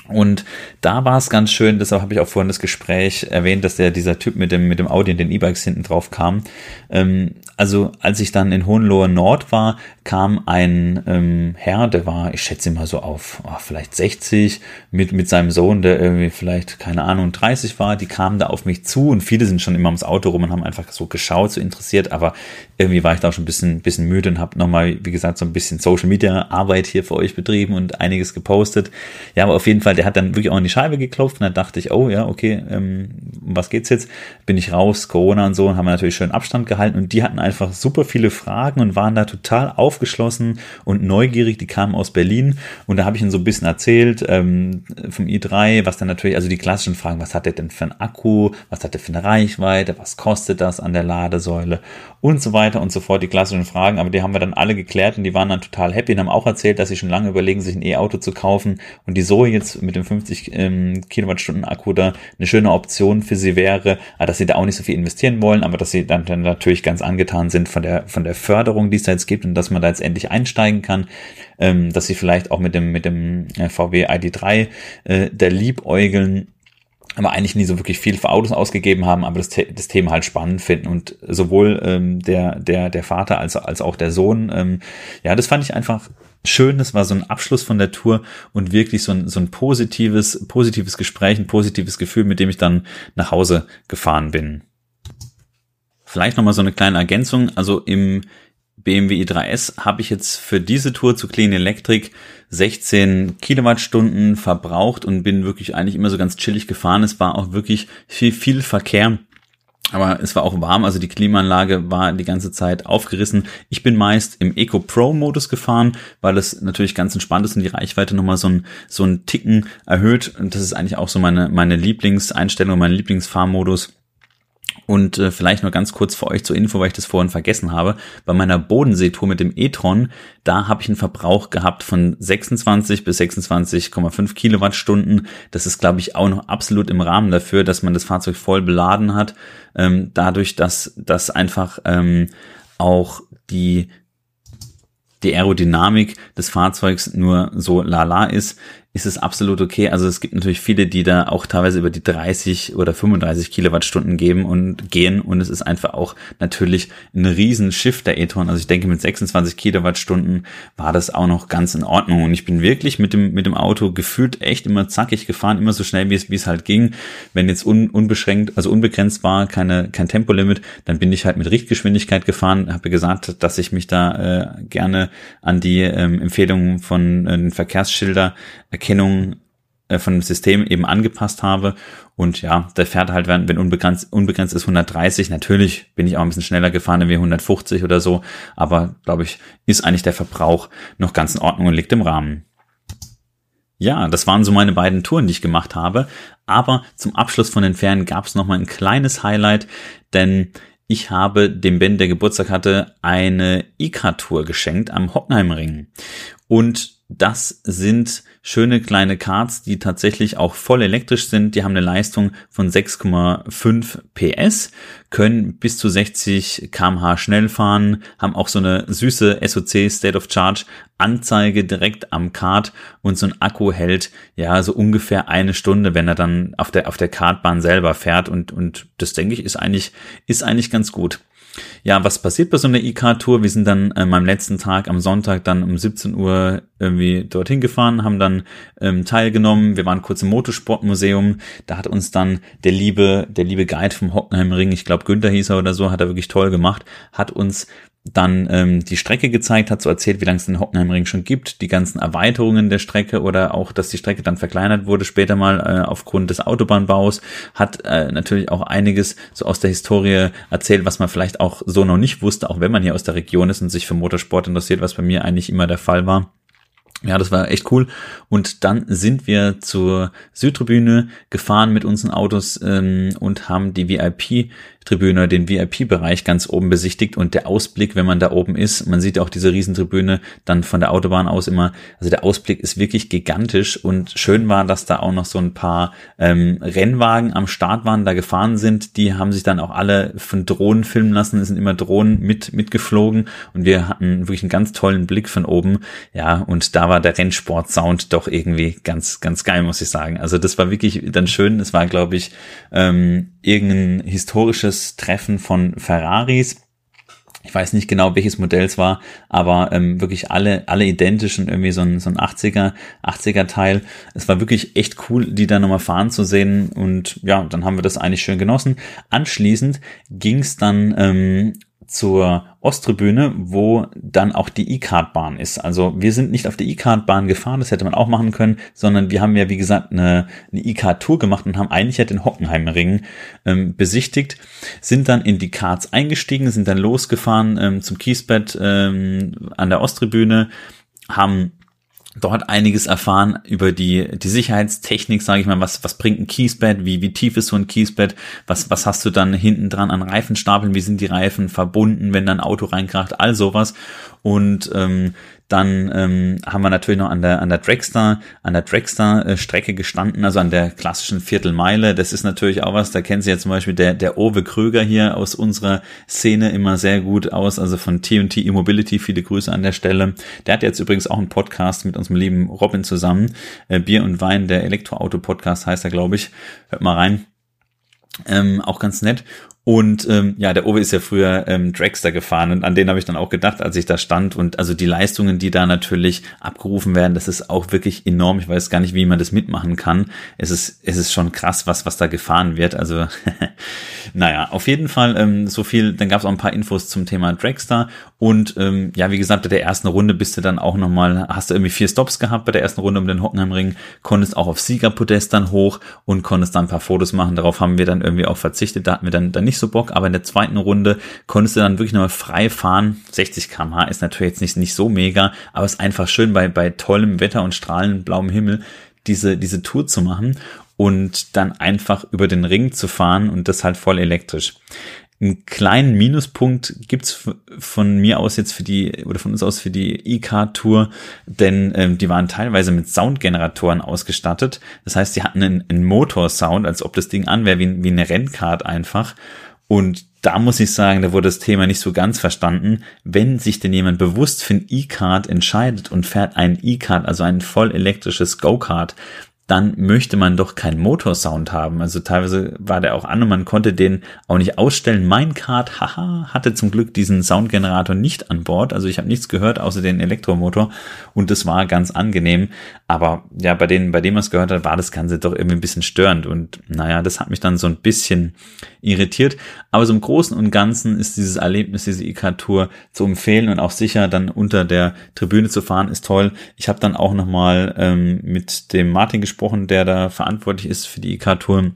Und da war es ganz schön, deshalb habe ich auch vorhin das Gespräch erwähnt, dass der dieser Typ mit dem mit dem Audi und den E-Bikes hinten drauf kam. Ähm, also als ich dann in Hohenlohe Nord war, kam ein ähm, Herr, der war, ich schätze mal so auf oh, vielleicht 60, mit mit seinem Sohn, der irgendwie vielleicht keine Ahnung 30 war. Die kamen da auf mich zu und viele sind schon immer ums Auto rum und haben einfach so geschaut, so interessiert. Aber irgendwie war ich da auch schon ein bisschen bisschen müde und habe nochmal, wie gesagt, so ein bisschen Social Media Arbeit hier für euch betrieben und einiges gepostet. Ja, aber auf jeden Fall der hat dann wirklich auch in die Scheibe geklopft und dann dachte ich, oh ja, okay, ähm, um was geht's jetzt? Bin ich raus, Corona und so, und haben natürlich schön Abstand gehalten und die hatten einfach super viele Fragen und waren da total aufgeschlossen und neugierig. Die kamen aus Berlin und da habe ich ihnen so ein bisschen erzählt ähm, vom i3, was dann natürlich, also die klassischen Fragen, was hat der denn für ein Akku, was hat der für eine Reichweite, was kostet das an der Ladesäule und so weiter und so fort, die klassischen Fragen, aber die haben wir dann alle geklärt und die waren dann total happy und haben auch erzählt, dass sie schon lange überlegen, sich ein E-Auto zu kaufen und die Zoe jetzt mit dem 50 ähm, Kilowattstunden Akku da eine schöne Option für sie wäre, äh, dass sie da auch nicht so viel investieren wollen, aber dass sie dann, dann natürlich ganz angetan sind von der von der Förderung, die es da jetzt gibt und dass man da jetzt endlich einsteigen kann, ähm, dass sie vielleicht auch mit dem mit dem äh, VW ID3 äh, der liebäugeln aber eigentlich nie so wirklich viel für Autos ausgegeben haben, aber das, das Thema halt spannend finden und sowohl ähm, der der der Vater als als auch der Sohn, ähm, ja, das fand ich einfach schön. Das war so ein Abschluss von der Tour und wirklich so ein, so ein positives, positives Gespräch, ein positives Gefühl, mit dem ich dann nach Hause gefahren bin. Vielleicht nochmal so eine kleine Ergänzung. Also im BMW i3S habe ich jetzt für diese Tour zu Clean Electric 16 Kilowattstunden verbraucht und bin wirklich eigentlich immer so ganz chillig gefahren. Es war auch wirklich viel, viel Verkehr Aber es war auch warm, also die Klimaanlage war die ganze Zeit aufgerissen. Ich bin meist im Eco Pro Modus gefahren, weil es natürlich ganz entspannt ist und die Reichweite nochmal so ein, so ein Ticken erhöht. Und das ist eigentlich auch so meine, meine Lieblingseinstellung, mein Lieblingsfahrmodus. Und äh, vielleicht nur ganz kurz für euch zur Info, weil ich das vorhin vergessen habe. Bei meiner Bodenseetour mit dem e-tron, da habe ich einen Verbrauch gehabt von 26 bis 26,5 Kilowattstunden. Das ist, glaube ich, auch noch absolut im Rahmen dafür, dass man das Fahrzeug voll beladen hat. Ähm, dadurch, dass das einfach ähm, auch die die Aerodynamik des Fahrzeugs nur so lala ist, ist es absolut okay. Also es gibt natürlich viele, die da auch teilweise über die 30 oder 35 Kilowattstunden geben und gehen und es ist einfach auch natürlich ein riesen Shift der e-tron. Also ich denke mit 26 Kilowattstunden war das auch noch ganz in Ordnung und ich bin wirklich mit dem mit dem Auto gefühlt echt immer zackig gefahren, immer so schnell wie es wie es halt ging. Wenn jetzt un, unbeschränkt, also unbegrenzt war, keine kein Tempolimit, dann bin ich halt mit Richtgeschwindigkeit gefahren, habe gesagt, dass ich mich da äh, gerne an die ähm, Empfehlungen von äh, Verkehrsschilder Erkennung äh, von dem System eben angepasst habe. Und ja, der fährt halt, wenn, unbegrenzt, unbegrenzt ist, 130. Natürlich bin ich auch ein bisschen schneller gefahren, wie 150 oder so. Aber glaube ich, ist eigentlich der Verbrauch noch ganz in Ordnung und liegt im Rahmen. Ja, das waren so meine beiden Touren, die ich gemacht habe. Aber zum Abschluss von den Ferien gab es noch mal ein kleines Highlight, denn ich habe dem Ben, der Geburtstag hatte, eine IK-Tour geschenkt am Hockenheimring. Und das sind schöne kleine Karts, die tatsächlich auch voll elektrisch sind. Die haben eine Leistung von 6,5 PS, können bis zu 60 kmh schnell fahren, haben auch so eine süße SOC State of Charge Anzeige direkt am Kart und so ein Akku hält ja so ungefähr eine Stunde, wenn er dann auf der auf der Kartbahn selber fährt und und das denke ich ist eigentlich ist eigentlich ganz gut. Ja, was passiert bei so einer IK-Tour? Wir sind dann äh, am letzten Tag, am Sonntag, dann um 17 Uhr irgendwie dorthin gefahren, haben dann ähm, teilgenommen. Wir waren kurz im Motorsportmuseum. Da hat uns dann der liebe, der liebe Guide vom Hockenheimring, ich glaube Günther hieß er oder so, hat er wirklich toll gemacht, hat uns dann ähm, die Strecke gezeigt, hat so erzählt, wie lange es den Hockenheimring schon gibt, die ganzen Erweiterungen der Strecke oder auch, dass die Strecke dann verkleinert wurde später mal äh, aufgrund des Autobahnbaus, hat äh, natürlich auch einiges so aus der Historie erzählt, was man vielleicht auch so noch nicht wusste, auch wenn man hier aus der Region ist und sich für Motorsport interessiert, was bei mir eigentlich immer der Fall war. Ja, das war echt cool. Und dann sind wir zur Südtribüne gefahren mit unseren Autos ähm, und haben die VIP Tribüne, den VIP-Bereich ganz oben besichtigt und der Ausblick, wenn man da oben ist, man sieht auch diese Riesentribüne dann von der Autobahn aus immer, also der Ausblick ist wirklich gigantisch und schön war, dass da auch noch so ein paar ähm, Rennwagen am Start waren, da gefahren sind, die haben sich dann auch alle von Drohnen filmen lassen, es sind immer Drohnen mit mitgeflogen und wir hatten wirklich einen ganz tollen Blick von oben, ja, und da war der Rennsport-Sound doch irgendwie ganz, ganz geil, muss ich sagen. Also das war wirklich dann schön, es war, glaube ich, ähm, irgendein historisches Treffen von Ferraris. Ich weiß nicht genau, welches Modell es war, aber ähm, wirklich alle, alle identischen, irgendwie so ein, so ein 80er, 80er Teil. Es war wirklich echt cool, die da nochmal fahren zu sehen und ja, dann haben wir das eigentlich schön genossen. Anschließend ging es dann ähm, zur Osttribüne, wo dann auch die E-Card-Bahn ist. Also wir sind nicht auf der E-Card-Bahn gefahren, das hätte man auch machen können, sondern wir haben ja, wie gesagt, eine, eine E-Card-Tour gemacht und haben eigentlich ja den Hockenheimring ähm, besichtigt, sind dann in die Cards eingestiegen, sind dann losgefahren ähm, zum Kiesbett ähm, an der Osttribüne, haben dort einiges erfahren über die, die Sicherheitstechnik, sage ich mal, was, was bringt ein Kiesbett, wie, wie tief ist so ein Kiesbett, was, was hast du dann hinten dran an Reifenstapeln, wie sind die Reifen verbunden, wenn da ein Auto reinkracht, all sowas. Und ähm, dann ähm, haben wir natürlich noch an der an der Dragster an der Dragster äh, Strecke gestanden, also an der klassischen Viertelmeile. Das ist natürlich auch was. Da kennt sich ja zum Beispiel der der Owe Kröger hier aus unserer Szene immer sehr gut aus, also von T&T E-Mobility. Viele Grüße an der Stelle. Der hat jetzt übrigens auch einen Podcast mit unserem lieben Robin zusammen. Äh, Bier und Wein, der Elektroauto Podcast heißt er, glaube ich. Hört mal rein. Ähm, auch ganz nett. Und ähm, ja, der Owe ist ja früher ähm, Dragster gefahren und an den habe ich dann auch gedacht, als ich da stand. Und also die Leistungen, die da natürlich abgerufen werden, das ist auch wirklich enorm. Ich weiß gar nicht, wie man das mitmachen kann. Es ist, es ist schon krass, was, was da gefahren wird. Also, naja, auf jeden Fall ähm, so viel. Dann gab es auch ein paar Infos zum Thema Dragster. Und ähm, ja, wie gesagt, bei der ersten Runde bist du dann auch nochmal, hast du irgendwie vier Stops gehabt bei der ersten Runde um den Hockenheimring, konntest auch auf Siegerpodest dann hoch und konntest dann ein paar Fotos machen. Darauf haben wir dann irgendwie auch verzichtet. Da hatten wir dann, dann nicht nicht so Bock, aber in der zweiten Runde konntest du dann wirklich nochmal frei fahren. 60 km/h ist natürlich jetzt nicht, nicht so mega, aber es ist einfach schön bei, bei tollem Wetter und strahlend blauem Himmel diese, diese Tour zu machen und dann einfach über den Ring zu fahren und das halt voll elektrisch. Einen kleinen Minuspunkt gibt's von mir aus jetzt für die, oder von uns aus für die E-Car-Tour, denn ähm, die waren teilweise mit Soundgeneratoren ausgestattet. Das heißt, die hatten einen, einen Motorsound, als ob das Ding an wäre, wie, wie eine Rennkart einfach. Und da muss ich sagen, da wurde das Thema nicht so ganz verstanden. Wenn sich denn jemand bewusst für ein E-Card entscheidet und fährt ein E-Card, also ein voll elektrisches Go-Kart, dann möchte man doch keinen Motorsound haben. Also teilweise war der auch an und man konnte den auch nicht ausstellen. Mein Card, haha, hatte zum Glück diesen Soundgenerator nicht an Bord. Also ich habe nichts gehört außer den Elektromotor und das war ganz angenehm. Aber ja, bei denen, bei dem man es gehört hat, war das Ganze doch irgendwie ein bisschen störend und naja, das hat mich dann so ein bisschen irritiert. Aber so im Großen und Ganzen ist dieses Erlebnis, diese IK-Tour zu empfehlen und auch sicher dann unter der Tribüne zu fahren, ist toll. Ich habe dann auch nochmal ähm, mit dem Martin gesprochen, der da verantwortlich ist für die IK-Tour.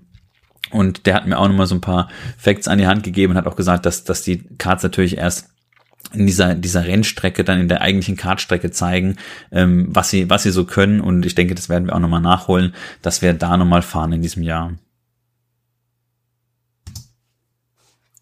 Und der hat mir auch nochmal so ein paar Facts an die Hand gegeben und hat auch gesagt, dass, dass die Karts natürlich erst in dieser, dieser Rennstrecke dann in der eigentlichen Kartstrecke zeigen, ähm, was sie, was sie so können. Und ich denke, das werden wir auch nochmal nachholen, dass wir da nochmal fahren in diesem Jahr.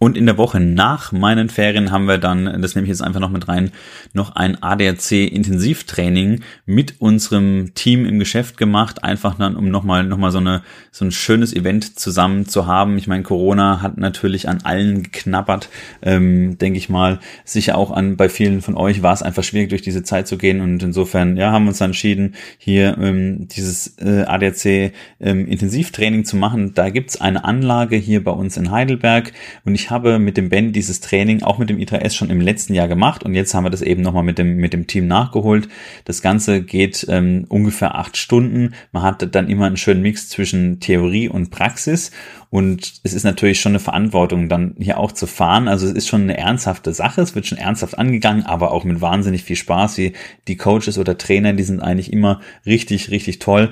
Und in der Woche nach meinen Ferien haben wir dann, das nehme ich jetzt einfach noch mit rein, noch ein ADAC-Intensivtraining mit unserem Team im Geschäft gemacht, einfach dann, um nochmal noch mal so, eine, so ein schönes Event zusammen zu haben. Ich meine, Corona hat natürlich an allen geknabbert, ähm, denke ich mal. Sicher auch an bei vielen von euch war es einfach schwierig, durch diese Zeit zu gehen. Und insofern, ja, haben wir uns dann entschieden, hier ähm, dieses äh, ADAC-Intensivtraining ähm, zu machen. Da gibt's eine Anlage hier bei uns in Heidelberg und ich habe mit dem Ben dieses Training auch mit dem I3S schon im letzten Jahr gemacht und jetzt haben wir das eben nochmal mit dem, mit dem Team nachgeholt. Das Ganze geht ähm, ungefähr acht Stunden. Man hat dann immer einen schönen Mix zwischen Theorie und Praxis und es ist natürlich schon eine Verantwortung, dann hier auch zu fahren. Also es ist schon eine ernsthafte Sache. Es wird schon ernsthaft angegangen, aber auch mit wahnsinnig viel Spaß. Die, die Coaches oder Trainer, die sind eigentlich immer richtig, richtig toll.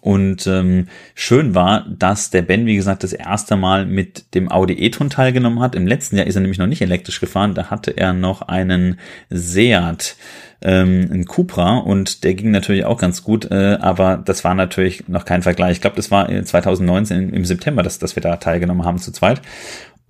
Und ähm, schön war, dass der Ben, wie gesagt, das erste Mal mit dem Audi e-tron teilgenommen hat. Im letzten Jahr ist er nämlich noch nicht elektrisch gefahren. Da hatte er noch einen Seat, ähm, einen Cupra und der ging natürlich auch ganz gut. Äh, aber das war natürlich noch kein Vergleich. Ich glaube, das war 2019 im September, dass, dass wir da teilgenommen haben zu zweit.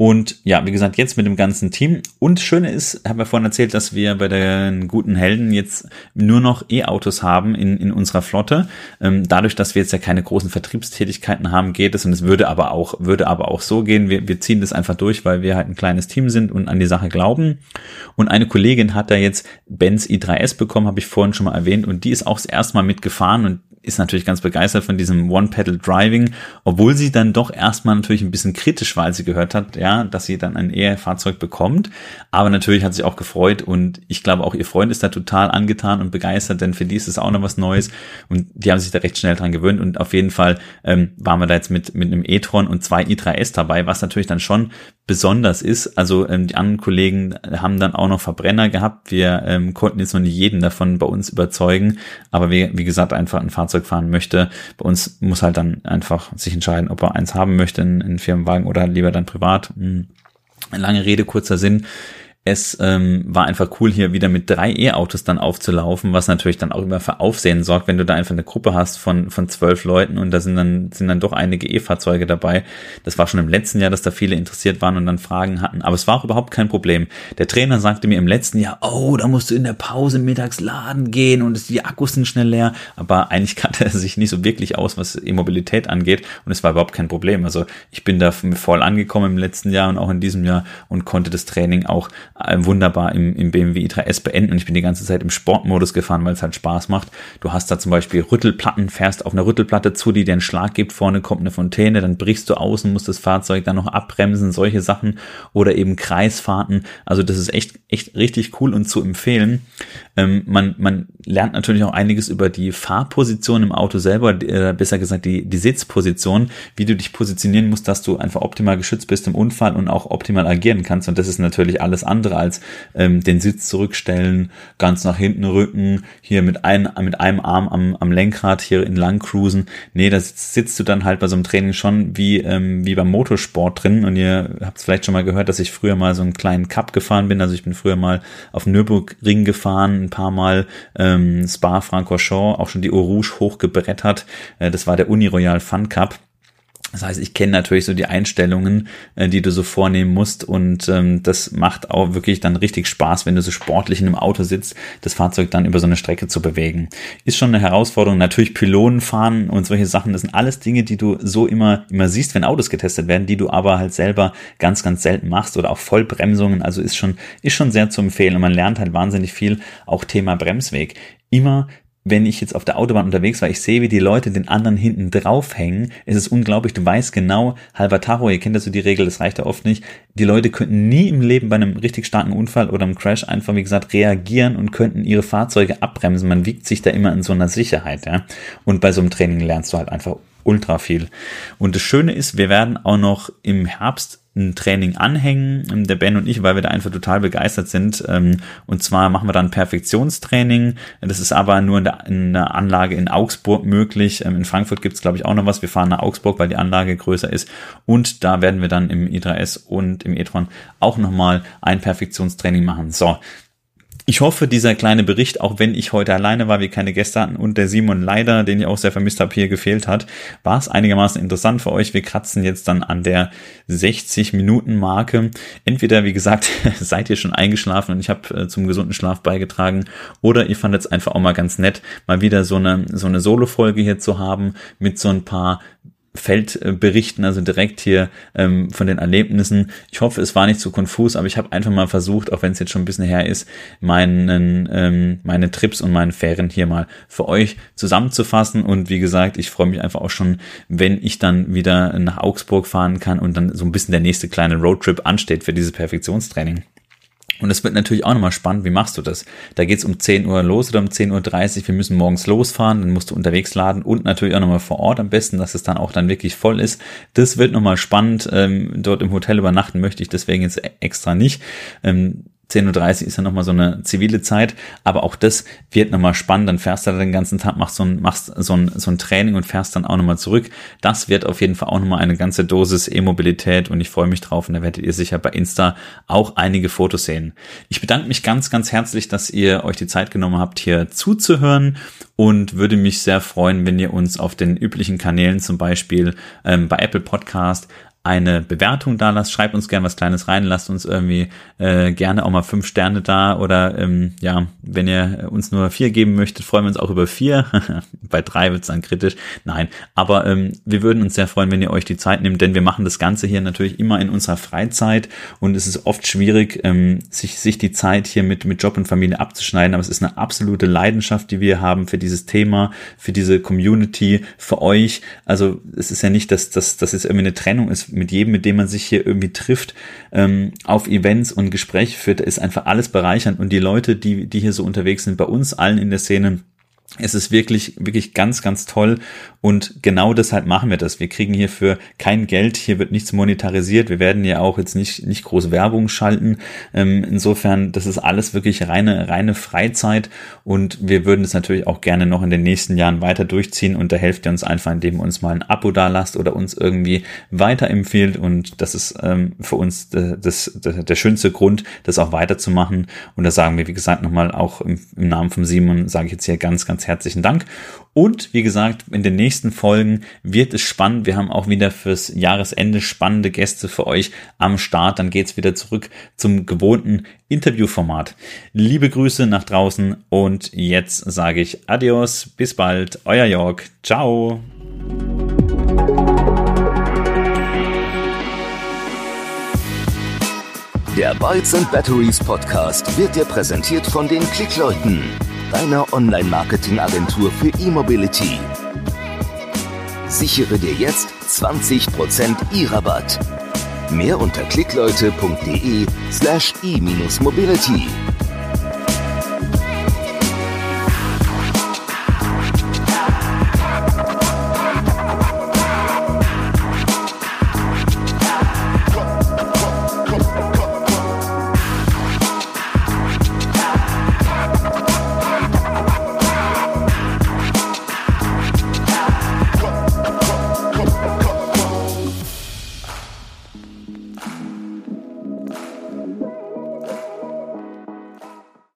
Und ja, wie gesagt, jetzt mit dem ganzen Team. Und Schöne ist, habe ja vorhin erzählt, dass wir bei den guten Helden jetzt nur noch E-Autos haben in, in unserer Flotte. Ähm, dadurch, dass wir jetzt ja keine großen Vertriebstätigkeiten haben, geht es. Und es würde aber auch, würde aber auch so gehen. Wir, wir ziehen das einfach durch, weil wir halt ein kleines Team sind und an die Sache glauben. Und eine Kollegin hat da jetzt Benz i3S bekommen, habe ich vorhin schon mal erwähnt. Und die ist auch das erste Mal mitgefahren und ist natürlich ganz begeistert von diesem One-Pedal-Driving, obwohl sie dann doch erstmal natürlich ein bisschen kritisch war, als sie gehört hat, ja, dass sie dann ein E-Fahrzeug bekommt. Aber natürlich hat sie auch gefreut und ich glaube auch ihr Freund ist da total angetan und begeistert, denn für die ist es auch noch was Neues und die haben sich da recht schnell dran gewöhnt und auf jeden Fall ähm, waren wir da jetzt mit, mit einem e-tron und zwei i3S dabei, was natürlich dann schon besonders ist. Also ähm, die anderen Kollegen haben dann auch noch Verbrenner gehabt. Wir ähm, konnten jetzt noch nicht jeden davon bei uns überzeugen, aber wie, wie gesagt, einfach ein Fahrzeug fahren möchte. Bei uns muss halt dann einfach sich entscheiden, ob er eins haben möchte, einen Firmenwagen oder lieber dann privat. Hm. Lange Rede, kurzer Sinn es ähm, war einfach cool, hier wieder mit drei E-Autos dann aufzulaufen, was natürlich dann auch immer für Aufsehen sorgt, wenn du da einfach eine Gruppe hast von, von zwölf Leuten und da sind dann, sind dann doch einige E-Fahrzeuge dabei. Das war schon im letzten Jahr, dass da viele interessiert waren und dann Fragen hatten. Aber es war auch überhaupt kein Problem. Der Trainer sagte mir im letzten Jahr, oh, da musst du in der Pause mittags laden gehen und die Akkus sind schnell leer. Aber eigentlich kannte er sich nicht so wirklich aus, was E-Mobilität angeht. Und es war überhaupt kein Problem. Also ich bin da voll angekommen im letzten Jahr und auch in diesem Jahr und konnte das Training auch wunderbar im, im BMW i3S beenden und ich bin die ganze Zeit im Sportmodus gefahren, weil es halt Spaß macht. Du hast da zum Beispiel Rüttelplatten, fährst auf einer Rüttelplatte zu, die dir einen Schlag gibt, vorne kommt eine Fontäne, dann brichst du außen, musst das Fahrzeug dann noch abbremsen, solche Sachen oder eben Kreisfahrten. Also das ist echt, echt richtig cool und zu empfehlen. Ähm, man, man lernt natürlich auch einiges über die Fahrposition im Auto selber, äh, besser gesagt die, die Sitzposition, wie du dich positionieren musst, dass du einfach optimal geschützt bist im Unfall und auch optimal agieren kannst. Und das ist natürlich alles andere andere als ähm, den Sitz zurückstellen, ganz nach hinten rücken, hier mit, ein, mit einem Arm am, am Lenkrad hier in lang cruisen. Nee, da sitzt, du dann halt bei so einem Training schon wie, ähm, wie beim Motorsport drin. Und ihr habt es vielleicht schon mal gehört, dass ich früher mal so einen kleinen Cup gefahren bin. Also ich bin früher mal auf Nürburgring gefahren, ein paar Mal ähm, Spa Francorchamps, auch schon die Eau Rouge hochgebrettert. Äh, das war der Uniroyal Fun Cup. Das heißt, ich kenne natürlich so die Einstellungen, äh, die du so vornehmen musst und ähm, das macht auch wirklich dann richtig Spaß, wenn du so sportlich in einem Auto sitzt, das Fahrzeug dann über so eine Strecke zu bewegen. Ist schon eine Herausforderung. Natürlich Pylonen fahren und solche Sachen, das sind alles Dinge, die du so immer immer siehst, wenn Autos getestet werden, die du aber halt selber ganz ganz selten machst oder auch Vollbremsungen. Also ist schon ist schon sehr zu empfehlen und man lernt halt wahnsinnig viel. Auch Thema Bremsweg. Immer wenn ich jetzt auf der Autobahn unterwegs war, ich sehe, wie die Leute den anderen hinten draufhängen, es ist unglaublich, du weißt genau, halber Tacho, ihr kennt das so die Regel, das reicht ja oft nicht, die Leute könnten nie im Leben bei einem richtig starken Unfall oder einem Crash einfach, wie gesagt, reagieren und könnten ihre Fahrzeuge abbremsen, man wiegt sich da immer in so einer Sicherheit, ja, und bei so einem Training lernst du halt einfach ultra viel. Und das Schöne ist, wir werden auch noch im Herbst ein Training anhängen, ähm, der Ben und ich, weil wir da einfach total begeistert sind. Ähm, und zwar machen wir dann Perfektionstraining. Das ist aber nur in der, in der Anlage in Augsburg möglich. Ähm, in Frankfurt gibt es, glaube ich, auch noch was. Wir fahren nach Augsburg, weil die Anlage größer ist. Und da werden wir dann im i3S und im e-tron auch nochmal ein Perfektionstraining machen. So, ich hoffe, dieser kleine Bericht, auch wenn ich heute alleine war, wir keine Gäste hatten und der Simon leider, den ich auch sehr vermisst habe, hier gefehlt hat, war es einigermaßen interessant für euch. Wir kratzen jetzt dann an der 60 Minuten Marke. Entweder, wie gesagt, seid ihr schon eingeschlafen und ich habe äh, zum gesunden Schlaf beigetragen oder ihr fandet es einfach auch mal ganz nett, mal wieder so eine, so eine Solo-Folge hier zu haben mit so ein paar Feldberichten, also direkt hier ähm, von den Erlebnissen. Ich hoffe, es war nicht zu konfus, aber ich habe einfach mal versucht, auch wenn es jetzt schon ein bisschen her ist, meinen, ähm, meine Trips und meine Fähren hier mal für euch zusammenzufassen. Und wie gesagt, ich freue mich einfach auch schon, wenn ich dann wieder nach Augsburg fahren kann und dann so ein bisschen der nächste kleine Roadtrip ansteht für dieses Perfektionstraining. Und es wird natürlich auch nochmal spannend, wie machst du das? Da geht's um 10 Uhr los oder um 10.30 Uhr. Wir müssen morgens losfahren, dann musst du unterwegs laden und natürlich auch nochmal vor Ort am besten, dass es dann auch dann wirklich voll ist. Das wird nochmal spannend. Ähm, dort im Hotel übernachten möchte ich deswegen jetzt extra nicht. Ähm, 10.30 Uhr ist ja nochmal so eine zivile Zeit, aber auch das wird nochmal spannend. Dann fährst du da den ganzen Tag, machst so ein, machst so ein, so ein Training und fährst dann auch nochmal zurück. Das wird auf jeden Fall auch nochmal eine ganze Dosis E-Mobilität und ich freue mich drauf und da werdet ihr sicher bei Insta auch einige Fotos sehen. Ich bedanke mich ganz, ganz herzlich, dass ihr euch die Zeit genommen habt, hier zuzuhören und würde mich sehr freuen, wenn ihr uns auf den üblichen Kanälen, zum Beispiel ähm, bei Apple Podcast, eine Bewertung da lasst, schreibt uns gerne was Kleines rein, lasst uns irgendwie äh, gerne auch mal fünf Sterne da oder ähm, ja, wenn ihr uns nur vier geben möchtet, freuen wir uns auch über vier. Bei drei wird's dann kritisch. Nein, aber ähm, wir würden uns sehr freuen, wenn ihr euch die Zeit nehmt, denn wir machen das Ganze hier natürlich immer in unserer Freizeit und es ist oft schwierig, ähm, sich, sich die Zeit hier mit, mit Job und Familie abzuschneiden, aber es ist eine absolute Leidenschaft, die wir haben für dieses Thema, für diese Community, für euch. Also es ist ja nicht, dass, dass, dass es irgendwie eine Trennung ist mit jedem, mit dem man sich hier irgendwie trifft, ähm, auf Events und Gespräche führt, ist einfach alles bereichernd. Und die Leute, die, die hier so unterwegs sind, bei uns allen in der Szene, es ist wirklich, wirklich ganz, ganz toll. Und genau deshalb machen wir das. Wir kriegen hierfür kein Geld. Hier wird nichts monetarisiert. Wir werden ja auch jetzt nicht, nicht groß Werbung schalten. Ähm, insofern, das ist alles wirklich reine, reine Freizeit. Und wir würden es natürlich auch gerne noch in den nächsten Jahren weiter durchziehen. Und da helft ihr uns einfach, indem ihr uns mal ein Abo da lasst oder uns irgendwie weiterempfiehlt. Und das ist ähm, für uns das, das, der schönste Grund, das auch weiterzumachen. Und da sagen wir, wie gesagt, nochmal auch im, im Namen von Simon, sage ich jetzt hier ganz, ganz herzlichen Dank. Und wie gesagt, in den nächsten Folgen wird es spannend. Wir haben auch wieder fürs Jahresende spannende Gäste für euch am Start. Dann geht's wieder zurück zum gewohnten Interviewformat. Liebe Grüße nach draußen und jetzt sage ich Adios, bis bald, euer Jörg. Ciao. Der Bytes and Batteries Podcast wird dir präsentiert von den Klickleuten deiner Online-Marketing-Agentur für E-Mobility. Sichere dir jetzt 20% E-Rabatt. Mehr unter klickleute.de slash e-mobility.